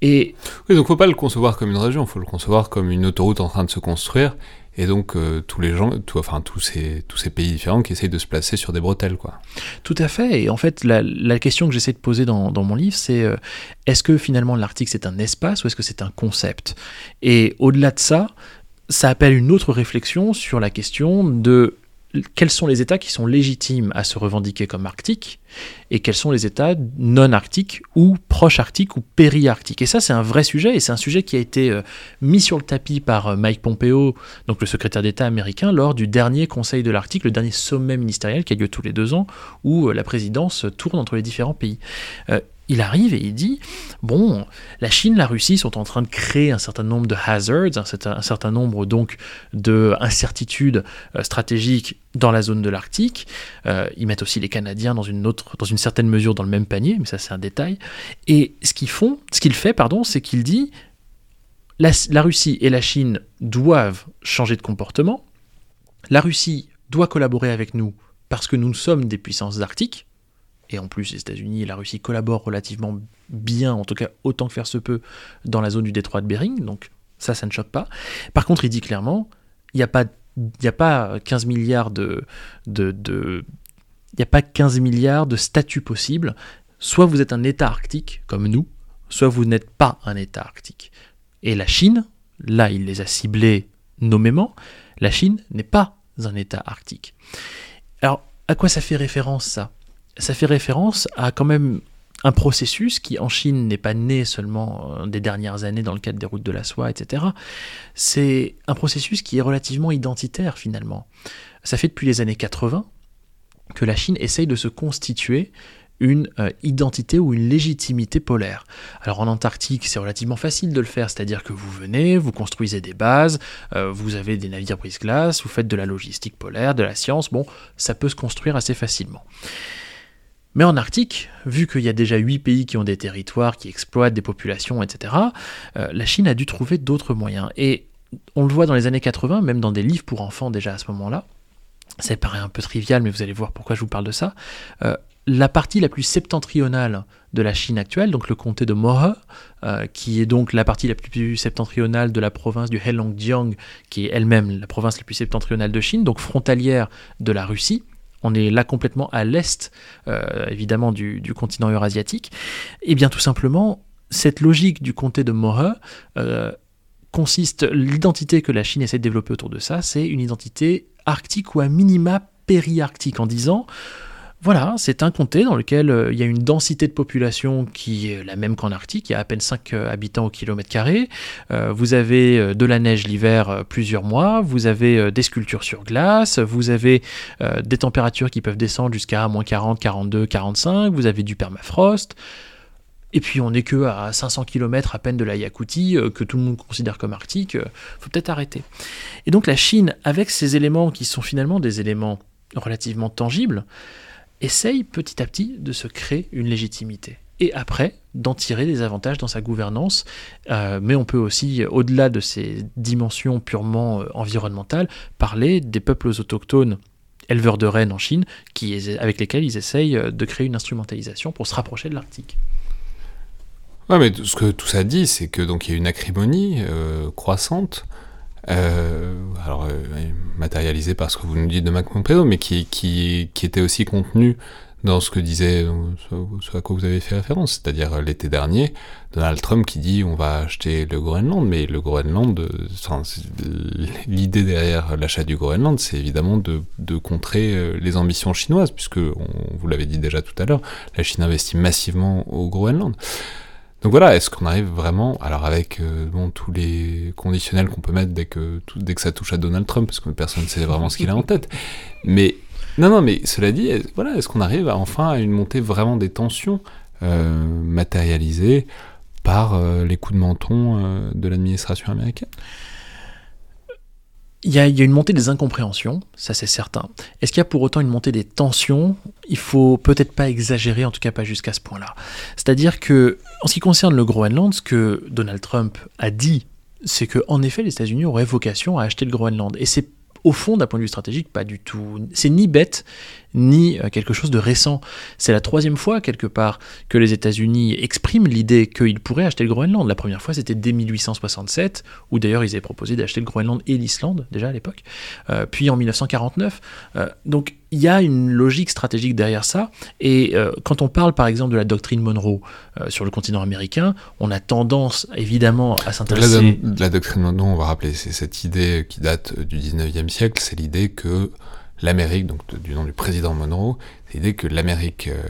Et Oui, donc faut pas le concevoir comme une région, faut le concevoir comme une autoroute en train de se construire, et donc euh, tous les gens, tout- enfin tous ces, tous ces pays différents qui essayent de se placer sur des bretelles, quoi. Tout à fait. Et en fait, la, la question que j'essaie de poser dans, dans mon livre, c'est euh, est-ce que finalement l'Arctique c'est un espace ou est-ce que c'est un concept? Et au-delà de ça, ça appelle une autre réflexion sur la question de quels sont les États qui sont légitimes à se revendiquer comme arctiques et quels sont les États non arctiques ou proches arctiques ou péri-arctiques. Et ça, c'est un vrai sujet et c'est un sujet qui a été euh, mis sur le tapis par euh, Mike Pompeo, donc le secrétaire d'État américain, lors du dernier Conseil de l'Arctique, le dernier sommet ministériel qui a lieu tous les deux ans, où euh, la présidence tourne entre les différents pays. Il arrive et il dit bon, la Chine, la Russie sont en train de créer un certain nombre de hazards, un certain, nombre donc de incertitudes euh, stratégiques dans la zone de l'Arctique. Euh, ils mettent aussi les Canadiens dans une autre, dans certaine mesure dans le même panier, mais ça c'est un détail. Et ce qu'il fait, pardon, c'est qu'il dit la, la Russie et la Chine doivent changer de comportement. La Russie doit collaborer avec nous parce que nous sommes des puissances arctiques. Et en plus, les États-Unis et la Russie collaborent relativement bien, en tout cas autant que faire se peut, dans la zone du détroit de Bering. Donc ça, ça ne choque pas. Par contre, il dit clairement, il n'y a pas, il n'y a pas 15 milliards de, de, de il n'y a pas 15 milliards de statuts possibles. Soit vous êtes un État arctique, comme nous, soit vous n'êtes pas un État arctique. Et la Chine, là, il les a ciblés nommément, la Chine n'est pas un État arctique. Alors, à quoi ça fait référence ça? Ça fait référence à quand même un processus qui en Chine n'est pas né seulement euh, des dernières années dans le cadre des routes de la soie, etc. C'est un processus qui est relativement identitaire finalement. Ça fait depuis les années 80 que la Chine essaye de se constituer une euh, identité ou une légitimité polaire. Alors en Antarctique, c'est relativement facile de le faire, c'est-à-dire que vous venez, vous construisez des bases, euh, vous avez des navires brise-glace, vous faites de la logistique polaire, de la science, bon, ça peut se construire assez facilement. Mais en Arctique, vu qu'il y a déjà 8 pays qui ont des territoires, qui exploitent des populations, etc., euh, la Chine a dû trouver d'autres moyens. Et on le voit dans les années 80, même dans des livres pour enfants déjà à ce moment-là, ça paraît un peu trivial, mais vous allez voir pourquoi je vous parle de ça. Euh, la partie la plus septentrionale de la Chine actuelle, donc le comté de Mohe, euh, qui est donc la partie la plus septentrionale de la province du Heilongjiang, qui est elle-même la province la plus septentrionale de Chine, donc frontalière de la Russie. On est là complètement à l'est, euh, évidemment, du, continent eurasiatique. Et bien tout simplement, cette logique du comté de Mohe euh, consiste, l'identité que la Chine essaie de développer autour de ça, c'est une identité arctique ou à minima périarctique, en disant voilà, c'est un comté dans lequel euh, il y a une densité de population qui est la même qu'en Arctique, il y a à peine 5 euh, habitants au kilomètre carré, euh, vous avez de la neige l'hiver plusieurs mois, vous avez des sculptures sur glace, vous avez des températures qui peuvent descendre jusqu'à moins 40, 42, 45, vous avez du permafrost, et puis on n'est que à 500 km à peine de la Yakoutie, que tout le monde considère comme arctique, faut peut-être arrêter. Et donc la Chine, avec ces éléments qui sont finalement des éléments relativement tangibles, essaye petit à petit de se créer une légitimité. Et après, d'en tirer des avantages dans sa gouvernance. Euh, mais on peut aussi, au-delà de ces dimensions purement euh, environnementales, parler des peuples autochtones éleveurs de rennes en Chine, avec lesquels ils essayent euh, de créer une instrumentalisation pour se rapprocher de l'Arctique. Ouais, mais ce que tout ça dit, c'est que donc il y a une acrimonie croissante euh, alors euh, matérialisé par ce que vous nous dites de Mac Pompeo, mais qui, qui, qui était aussi contenu dans ce que disait, ce à quoi vous avez fait référence, c'est-à-dire l'été dernier, Donald Trump qui dit on va acheter le Groenland, mais le Groenland, l'idée derrière l'achat du Groenland, c'est évidemment de, de, contrer euh, les ambitions chinoises, puisque, on, vous l'avez dit déjà tout à l'heure, la Chine investit massivement au Groenland. Donc voilà, est-ce qu'on arrive vraiment, alors avec euh, tous les conditionnels qu'on peut mettre dès que, dès que ça touche à Donald Trump, parce que personne ne sait vraiment ce qu'il a en tête, mais non, non, mais cela dit, est, voilà, est-ce qu'on arrive enfin à une montée vraiment des tensions euh, matérialisées par euh, les coups de menton de l'administration américaine? Il y, a, une montée des incompréhensions, ça c'est certain. Est-ce qu'il y a pour autant une montée des tensions? Il faut peut-être pas exagérer, en tout cas pas jusqu'à ce point-là. C'est-à-dire que, en ce qui concerne le Groenland, ce que Donald Trump a dit, c'est que en effet les États-Unis auraient vocation à acheter le Groenland. Et c'est au fond, d'un point de vue stratégique, pas du tout. C'est ni bête, ni euh, quelque chose de récent. C'est la troisième fois, quelque part, que les États-Unis expriment l'idée qu'ils pourraient acheter le Groenland. La première fois, c'était dès 1867, où d'ailleurs ils avaient proposé d'acheter le Groenland et l'Islande, déjà à l'époque. Euh, puis en 1949. Euh, donc il y a une logique stratégique derrière ça. Et quand on parle par exemple de la doctrine Monroe sur le continent américain, on a tendance évidemment à s'intéresser. La, la, doctrine Monroe, on va rappeler, c'est cette idée qui date du 19e siècle, c'est l'idée que l'Amérique, donc du nom du président Monroe, c'est l'idée que l'Amérique, euh,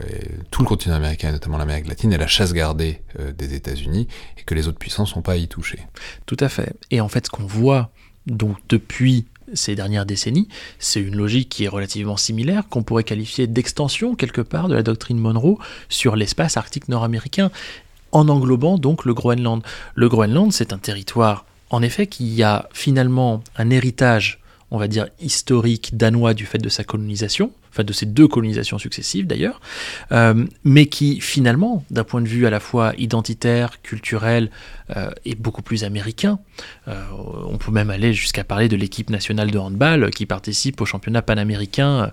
tout le continent américain, et notamment l'Amérique latine, est la chasse gardée euh, des États-Unis et que les autres puissances ne sont pas à y toucher. Tout à fait. Et en fait, ce qu'on voit donc depuis ces dernières décennies, c'est une logique qui est relativement similaire, qu'on pourrait qualifier d'extension quelque part de la doctrine Monroe sur l'espace arctique nord-américain, en englobant donc le Groenland. Le Groenland, c'est un territoire, en effet, qui a finalement un héritage on va dire, historique danois du fait de sa colonisation, enfin de ces deux colonisations successives d'ailleurs, euh, mais qui finalement, d'un point de vue à la fois identitaire, culturel, euh, est beaucoup plus américain. Euh, on peut même aller jusqu'à parler de l'équipe nationale de handball qui participe au championnat panaméricain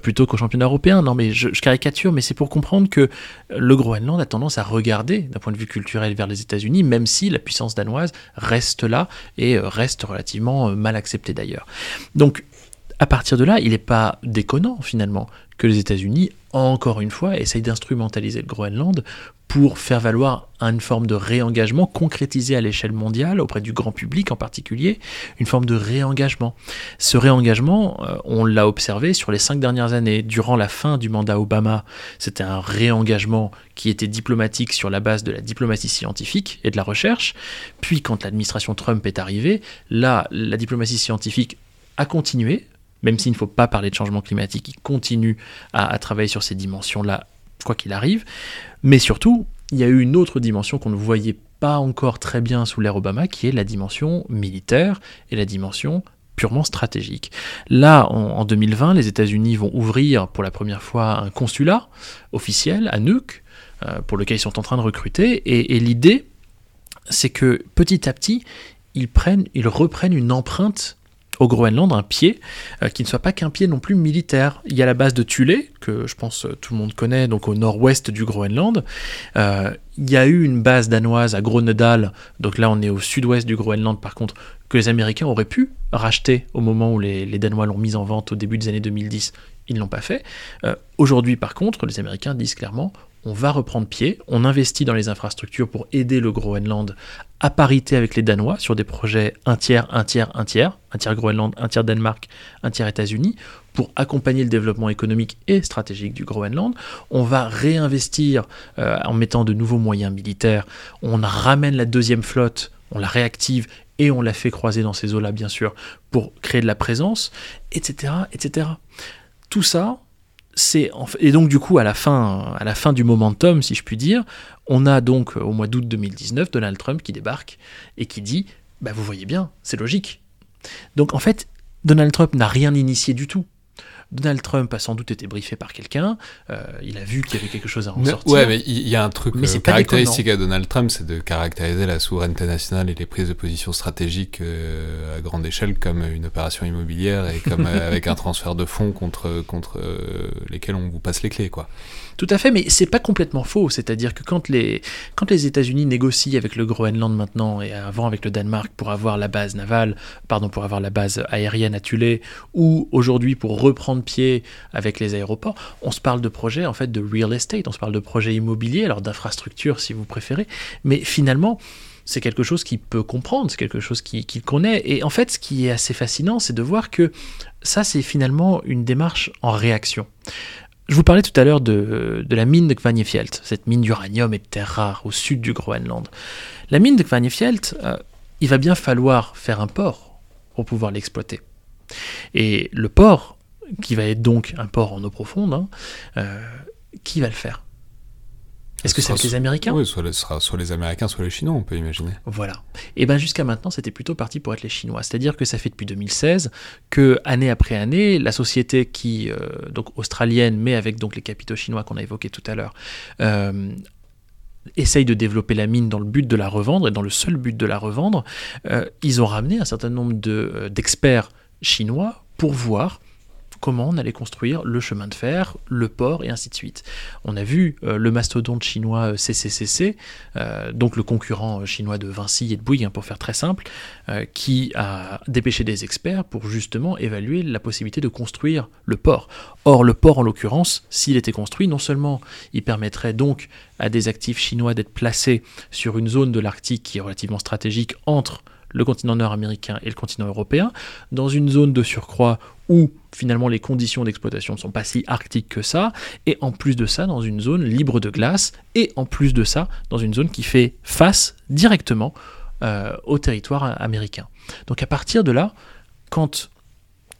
plutôt qu'au championnat européen. Non mais je, je caricature, mais c'est pour comprendre que le Groenland a tendance à regarder d'un point de vue culturel vers les États-Unis, même si la puissance danoise reste là et reste relativement mal acceptée d'ailleurs. Donc à partir de là, il n'est pas déconnant finalement que les États-Unis, encore une fois, essayent d'instrumentaliser le Groenland pour faire valoir une forme de réengagement concrétisé à l'échelle mondiale, auprès du grand public en particulier, une forme de réengagement. Ce réengagement, euh, on l'a observé sur les cinq dernières années. Durant la fin du mandat Obama, c'était un réengagement qui était diplomatique sur la base de la diplomatie scientifique et de la recherche. Puis quand l'administration Trump est arrivée, là, la diplomatie scientifique a continué, même s'il ne faut pas parler de changement climatique, il continue à, travailler sur ces dimensions-là, quoi qu'il arrive. Mais surtout, il y a eu une autre dimension qu'on ne voyait pas encore très bien sous l'ère Obama, qui est la dimension militaire et la dimension purement stratégique. Là, en, 2020, les États-Unis vont ouvrir pour la première fois un consulat officiel à Nuuk, euh, pour lequel ils sont en train de recruter, et, l'idée, c'est que petit à petit, ils, ils reprennent une empreinte au Groenland un pied euh, qui ne soit pas qu'un pied non plus militaire. Il y a la base de Thule, que je pense euh, tout le monde connaît, donc au nord-ouest du Groenland. Euh, il y a eu une base danoise à Groenedal, donc là on est au sud-ouest du Groenland par contre, que les Américains auraient pu racheter au moment où les, Danois l'ont mise en vente au début des années 2010. Ils ne l'ont pas fait. Aujourd'hui par contre, les Américains disent clairement, on va reprendre pied, on investit dans les infrastructures pour aider le Groenland à parité avec les Danois sur des projets un tiers, un tiers, un tiers, un tiers Groenland, un tiers Danemark, un tiers États-Unis, pour accompagner le développement économique et stratégique du Groenland. On va réinvestir euh, en mettant de nouveaux moyens militaires. On ramène la deuxième flotte, on la réactive et on la fait croiser dans ces eaux-là, bien sûr, pour créer de la présence, etc., etc. Tout ça, c'est et donc du coup à la à la fin du momentum si je puis dire on a donc euh, au mois d'août 2019 Donald Trump qui débarque et qui dit bah vous voyez bien c'est logique. Donc en fait Donald Trump n'a rien initié du tout Donald Trump a sans doute été briefé par quelqu'un euh, il a vu qu'il y avait quelque chose à en Mais- sortir ouais, mais il y a un truc Mais euh, caractéristique à Donald Trump, c'est de caractériser la souveraineté nationale et les prises de position stratégiques euh, à grande échelle comme une opération immobilière et comme euh, avec un transfert de fonds contre contre lesquels on vous passe les clés, quoi. Tout à fait, mais c'est pas complètement faux. C'est-à-dire que quand les, quand les États-Unis négocient avec le Groenland maintenant et avant avec le Danemark pour avoir la base navale, pardon, pour avoir la base aérienne à Thule, ou aujourd'hui pour reprendre pied avec les aéroports, on se parle de projets en fait de real estate, on se parle de projets immobiliers, alors d'infrastructures si vous préférez, mais finalement c'est quelque chose qu'il peut comprendre, c'est quelque chose qu'il qu'il connaît. Et en fait, ce qui est assez fascinant, c'est de voir que ça, c'est finalement une démarche en réaction. Je vous parlais tout à l'heure de, de la mine de Kvanefjeld, cette mine d'uranium et de terres rares au sud du Groenland. La mine de Kvanefjeld, euh, il va bien falloir faire un port pour pouvoir l'exploiter. Et le port, qui va être donc un port en eau profonde, hein, euh, qui va le faire? Est-ce que c'est sera avec les Américains? Oui, soit, le- sera soit les Américains, soit les Chinois, on peut imaginer. Voilà. Et bien jusqu'à maintenant, c'était plutôt parti pour être les Chinois. C'est-à-dire que ça fait depuis 2016 que année après année, la société qui euh, donc australienne, mais avec donc les capitaux chinois qu'on a évoqués tout à l'heure, euh, essaye de développer la mine dans le but de la revendre et dans le seul but de la revendre. ils ont ramené un certain nombre de, d'experts chinois pour voir comment on allait construire le chemin de fer, le port et ainsi de suite. On a vu euh, le mastodonte chinois euh, CCCC, euh, donc le concurrent euh, chinois de Vinci et de Bouygues, hein, pour faire très simple, euh, qui a dépêché des experts pour justement évaluer la possibilité de construire le port. Or, le port, en l'occurrence, s'il était construit, non seulement il permettrait donc à des actifs chinois d'être placés sur une zone de l'Arctique qui est relativement stratégique entre le continent nord-américain et le continent européen, dans une zone de surcroît où finalement les conditions d'exploitation ne sont pas si arctiques que ça, et en plus de ça, dans une zone libre de glace, et en plus de ça, dans une zone qui fait face directement euh, au territoire américain. Donc à partir de là, quand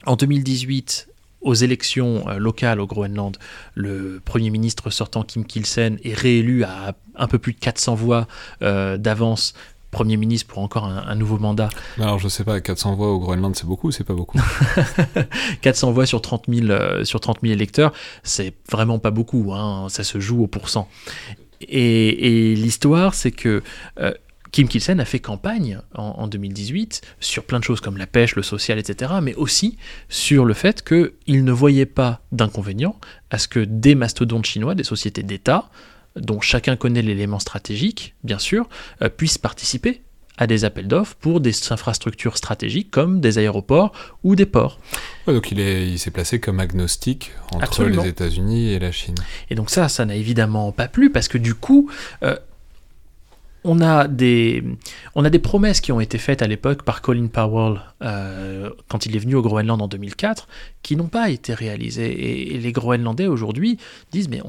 en 2018, aux élections euh, locales au Groenland, le Premier ministre sortant Kim Kielsen est réélu à un peu plus de 400 voix euh, d'avance, Premier ministre pour encore un, un nouveau mandat, Alors, je sais pas, 400 voix au Groenland, c'est beaucoup ou c'est pas beaucoup? 400 voix sur 30 000, euh, sur 30 000 électeurs, c'est vraiment pas beaucoup, hein, ça se joue au pourcent. Et, et l'histoire, c'est que euh, Kim Kielsen a fait campagne en, en 2018 sur plein de choses comme la pêche, le social, etc., mais aussi sur le fait qu'il ne voyait pas d'inconvénient à ce que des mastodontes chinois, des sociétés d'État, dont chacun connaît l'élément stratégique, bien sûr, euh, puissent participer à des appels d'offres pour des infrastructures stratégiques comme des aéroports ou des ports. Ouais, donc il est, il s'est placé comme agnostique entre Absolument. les États-Unis et la Chine. Et donc ça, ça n'a évidemment pas plu parce que du coup, euh, on, a des, on a des promesses qui ont été faites à l'époque par Colin Powell euh, quand il est venu au Groenland en 2004 qui n'ont pas été réalisées. Et, les Groenlandais aujourd'hui disent, mais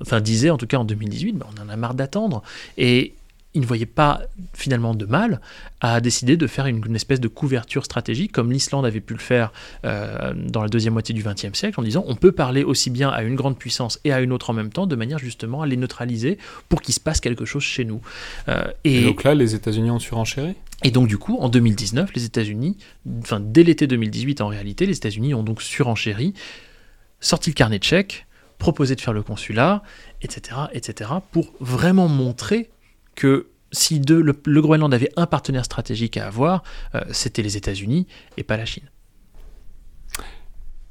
enfin disaient en tout cas en 2018, mais on en a marre d'attendre. Et ils ne voyaient pas finalement de mal à décider de faire une, une espèce de couverture stratégique comme l'Islande avait pu le faire euh, dans la deuxième moitié du XXe siècle en disant on peut parler aussi bien à une grande puissance et à une autre en même temps de manière justement à les neutraliser pour qu'il se passe quelque chose chez nous. Euh, Et, et, donc là, les États-Unis ont surenchéri? Et donc du coup en 2019 les États-Unis, enfin dès l'été 2018 en réalité, les États-Unis ont donc surenchéri, sorti le carnet de chèques, proposé de faire le consulat, etc., etc., pour vraiment montrer que si de, le, le Groenland avait un partenaire stratégique à avoir, euh, c'était les États-Unis et pas la Chine.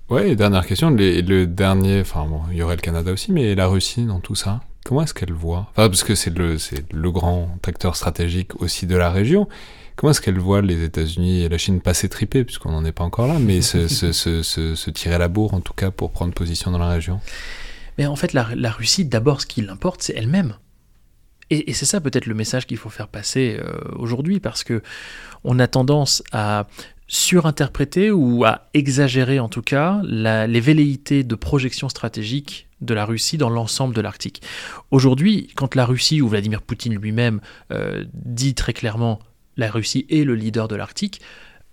Ouais, et dernière question, les- le dernier, enfin bon, il y aurait le Canada aussi, mais la Russie dans tout ça, comment est-ce qu'elle voit? Enfin, parce que c'est le, c'est le grand acteur stratégique aussi de la région. Comment est-ce qu'elle voit les États-Unis et la Chine passer triper, puisqu'on n'en est pas encore là, mais se, se, se, se, se tirer la bourre en tout cas pour prendre position dans la région? Mais en fait, la, la Russie, d'abord, ce qui l'importe, c'est elle-même. Et, c'est ça peut-être le message qu'il faut faire passer euh, aujourd'hui, parce que on a tendance à surinterpréter ou à exagérer en tout cas les velléités de projection stratégique de la Russie dans l'ensemble de l'Arctique. Aujourd'hui, quand la Russie ou Vladimir Poutine lui-même euh, dit très clairement la Russie est le leader de l'Arctique,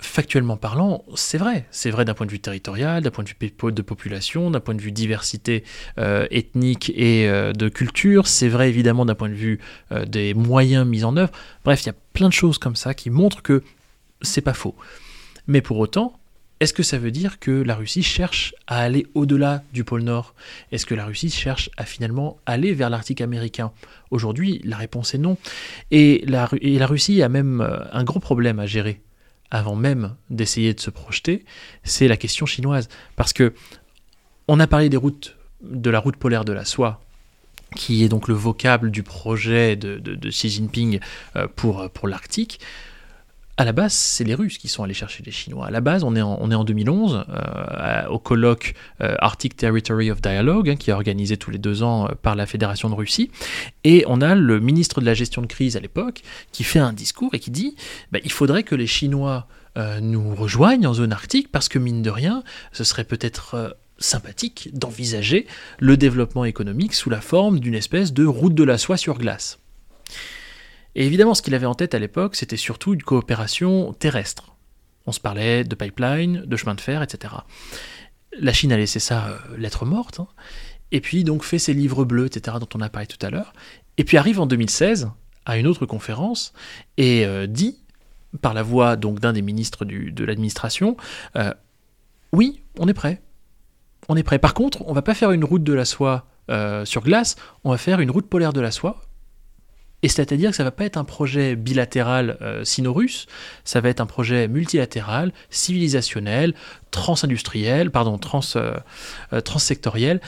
factuellement parlant, c'est vrai. C'est vrai d'un point de vue territorial, d'un point de vue de population, d'un point de vue diversité euh, ethnique et euh, de culture. C'est vrai évidemment d'un point de vue euh, des moyens mis en œuvre. Bref, il y a plein de choses comme ça qui montrent que c'est pas faux. Mais pour autant, est-ce que ça veut dire que la Russie cherche à aller au-delà du pôle Nord? Est-ce que la Russie cherche à finalement aller vers l'Arctique américain? Aujourd'hui, la réponse est non. Et la, Russie a même un gros problème à gérer avant même d'essayer de se projeter, c'est la question chinoise. Parce que on a parlé des routes, de la route polaire de la soie, qui est donc le vocable du projet de, de- Xi Jinping euh, pour, pour l'Arctique. À la base, c'est les Russes qui sont allés chercher les Chinois. À la base, on est en, on est en 2011, euh, au colloque euh, Arctic Territory of Dialogue, hein, qui est organisé tous les deux ans euh, par la Fédération de Russie. Et on a le ministre de la gestion de crise à l'époque qui fait un discours et qui dit bah, il faudrait que les Chinois nous rejoignent en zone arctique parce que, mine de rien, ce serait peut-être. sympathique d'envisager le développement économique sous la forme d'une espèce de route de la soie sur glace. Et évidemment, ce qu'il avait en tête à l'époque, c'était surtout une coopération terrestre. On se parlait de pipeline, de chemin de fer, etc. La Chine a laissé ça euh, lettre morte, hein. et puis donc fait ses livres bleus, etc., dont on a parlé tout à l'heure. Et puis arrive en 2016 à une autre conférence et euh, dit, par la voix donc d'un des ministres de l'administration, euh, oui, on est prêt. On est prêt. Par contre, on va pas faire une route de la soie sur glace, on va faire une route polaire de la soie. Et c'est-à-dire que ça va pas être un projet bilatéral euh, sino-russe, ça va être un projet multilatéral, civilisationnel, transindustriel, pardon, trans, euh, euh, transsectoriel.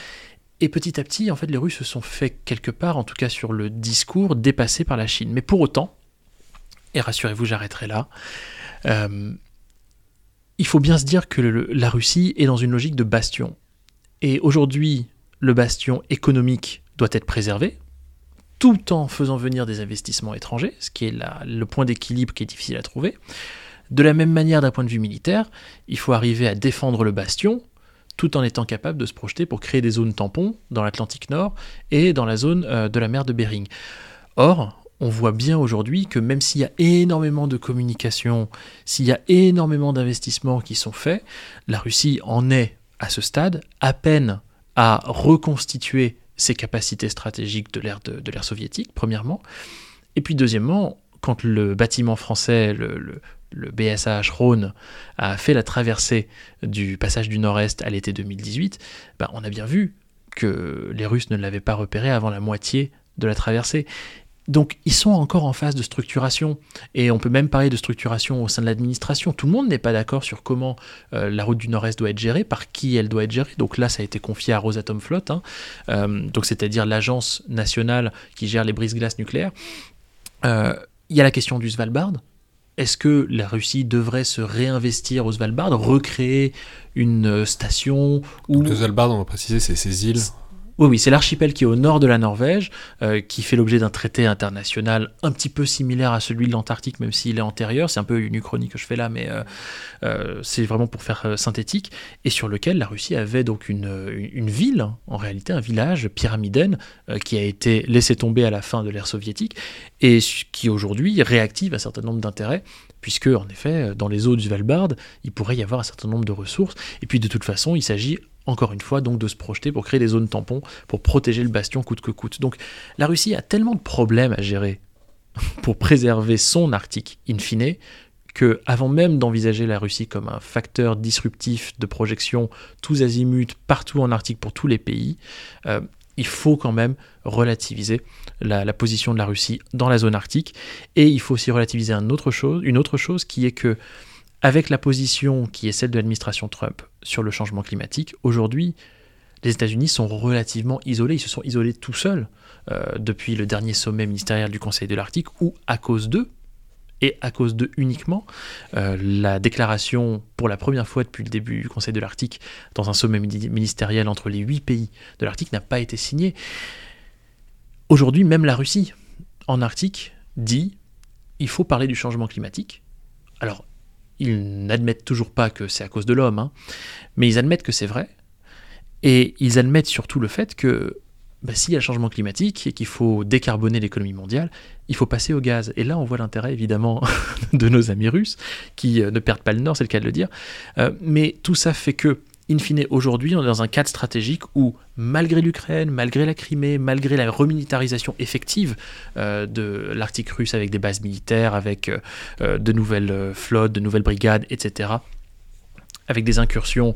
Et petit à petit, en fait, les Russes se sont fait quelque part, en tout cas sur le discours, dépassés par la Chine. Mais pour autant, et rassurez-vous, j'arrêterai là, euh, il faut bien se dire que la Russie est dans une logique de bastion. Et aujourd'hui, le bastion économique doit être préservé, tout en faisant venir des investissements étrangers, ce qui est le point d'équilibre qui est difficile à trouver. De la même manière, d'un point de vue militaire, il faut arriver à défendre le bastion, tout en étant capable de se projeter pour créer des zones tampons dans l'Atlantique Nord et dans la zone euh, de la mer de Bering. Or, on voit bien aujourd'hui que même s'il y a énormément de communication, s'il y a énormément d'investissements qui sont faits, la Russie en est à ce stade à peine à reconstituer ses capacités stratégiques de l'ère soviétique, premièrement. Et puis deuxièmement, quand le bâtiment français, le, BSH Rhône, a fait la traversée du passage du Nord-Est à l'été 2018, ben, on a bien vu que les Russes ne l'avaient pas repéré avant la moitié de la traversée. Donc ils sont encore en phase de structuration, et on peut même parler de structuration au sein de l'administration. Tout le monde n'est pas d'accord sur comment euh, la route du Nord-Est doit être gérée, par qui elle doit être gérée. Donc là, ça a été confié à Rosatom-Flot, hein. Euh, donc c'est-à-dire l'agence nationale qui gère les brises-glaces nucléaires. Euh, Il y a la question du Svalbard. Est-ce que la Russie devrait se réinvestir au Svalbard, recréer une station Le Svalbard, on va préciser, c'est ces îles. Oui, oui, c'est l'archipel qui est au nord de la Norvège, euh, qui fait l'objet d'un traité international un petit peu similaire à celui de l'Antarctique, même s'il est antérieur. C'est un peu une uchronie que je fais là, mais euh, euh, c'est vraiment pour faire synthétique. Et sur lequel la Russie avait donc une, une, ville, en réalité un village pyramidène, euh, qui a été laissé tomber à la fin de l'ère soviétique, et qui aujourd'hui réactive un certain nombre d'intérêts, puisque en effet, dans les eaux du Svalbard, il pourrait y avoir un certain nombre de ressources. Et puis de toute façon, il s'agit encore une fois donc de se projeter pour créer des zones tampons pour protéger le bastion coûte que coûte. Donc la Russie a tellement de problèmes à gérer pour préserver son Arctique in fine que avant même d'envisager la Russie comme un facteur disruptif de projection tous azimuts partout en Arctique pour tous les pays, euh, il faut quand même relativiser la, position de la Russie dans la zone arctique et il faut aussi relativiser une autre chose qui est que avec la position qui est celle de l'administration Trump sur le changement climatique, aujourd'hui, les États-Unis sont relativement isolés. Ils se sont isolés tout seuls euh, depuis le dernier sommet ministériel du Conseil de l'Arctique, où, à cause d'eux, et à cause d'eux uniquement, euh, la déclaration, pour la première fois depuis le début du Conseil de l'Arctique, dans un sommet ministériel entre les huit pays de l'Arctique, n'a pas été signée. Aujourd'hui, même la Russie, en Arctique, dit il faut parler du changement climatique. Alors, ils n'admettent toujours pas que c'est à cause de l'homme, hein, mais ils admettent que c'est vrai, et ils admettent surtout le fait que bah, s'il y a le changement climatique et qu'il faut décarboner l'économie mondiale, il faut passer au gaz. Et là, on voit l'intérêt évidemment de nos amis russes, qui euh, ne perdent pas le nord, c'est le cas de le dire. Euh, mais tout ça fait que, in fine, aujourd'hui, on est dans un cadre stratégique où, malgré l'Ukraine, malgré la Crimée, malgré la remilitarisation effective euh, de l'Arctique russe avec des bases militaires, avec de nouvelles flottes, de nouvelles brigades, etc., avec des incursions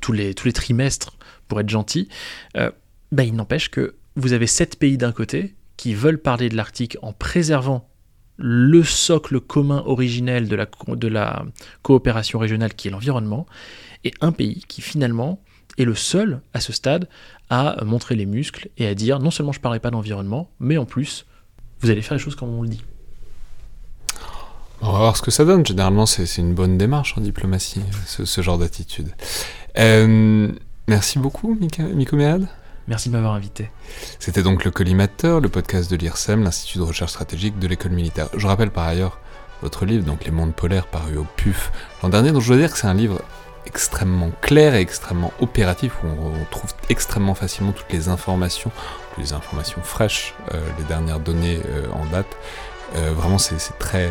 tous, les, tous les trimestres, pour être gentil, bah, il n'empêche que vous avez sept pays d'un côté qui veulent parler de l'Arctique en préservant le socle commun originel de la, de la coopération régionale qui est l'environnement, et un pays qui finalement est le seul à ce stade à montrer les muscles et à dire non seulement je ne parlerai pas d'environnement, mais en plus, vous allez faire les choses comme on le dit. On va voir ce que ça donne. Généralement, c'est une bonne démarche en diplomatie, ce, genre d'attitude. Euh, merci beaucoup, Miko Méad. Merci de m'avoir invité. C'était donc le Collimateur, le podcast de l'IRSEM, l'Institut de recherche stratégique de l'école militaire. Je rappelle par ailleurs votre livre, donc Les mondes polaires, paru au PUF l'an dernier, dont je dois dire que c'est un livre extrêmement clair et extrêmement opératif, où on trouve extrêmement facilement toutes les informations, les informations fraîches, euh, les dernières données euh, en date. Euh, vraiment, c'est très.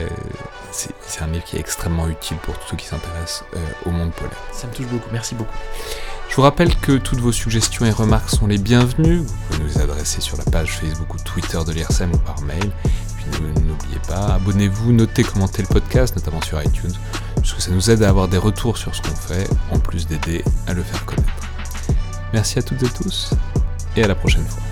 C'est un livre qui est extrêmement utile pour tous ceux qui s'intéressent au monde polaire. Ça me touche beaucoup, merci beaucoup. Je vous rappelle que toutes vos suggestions et remarques sont les bienvenues. Vous pouvez nous les adresser sur la page Facebook ou Twitter de l'IRSEM ou par mail. Puis n'oubliez pas, abonnez-vous, notez, commentez le podcast, notamment sur iTunes, puisque ça nous aide à avoir des retours sur ce qu'on fait, en plus d'aider à le faire connaître. Merci à toutes et tous, et à la prochaine fois.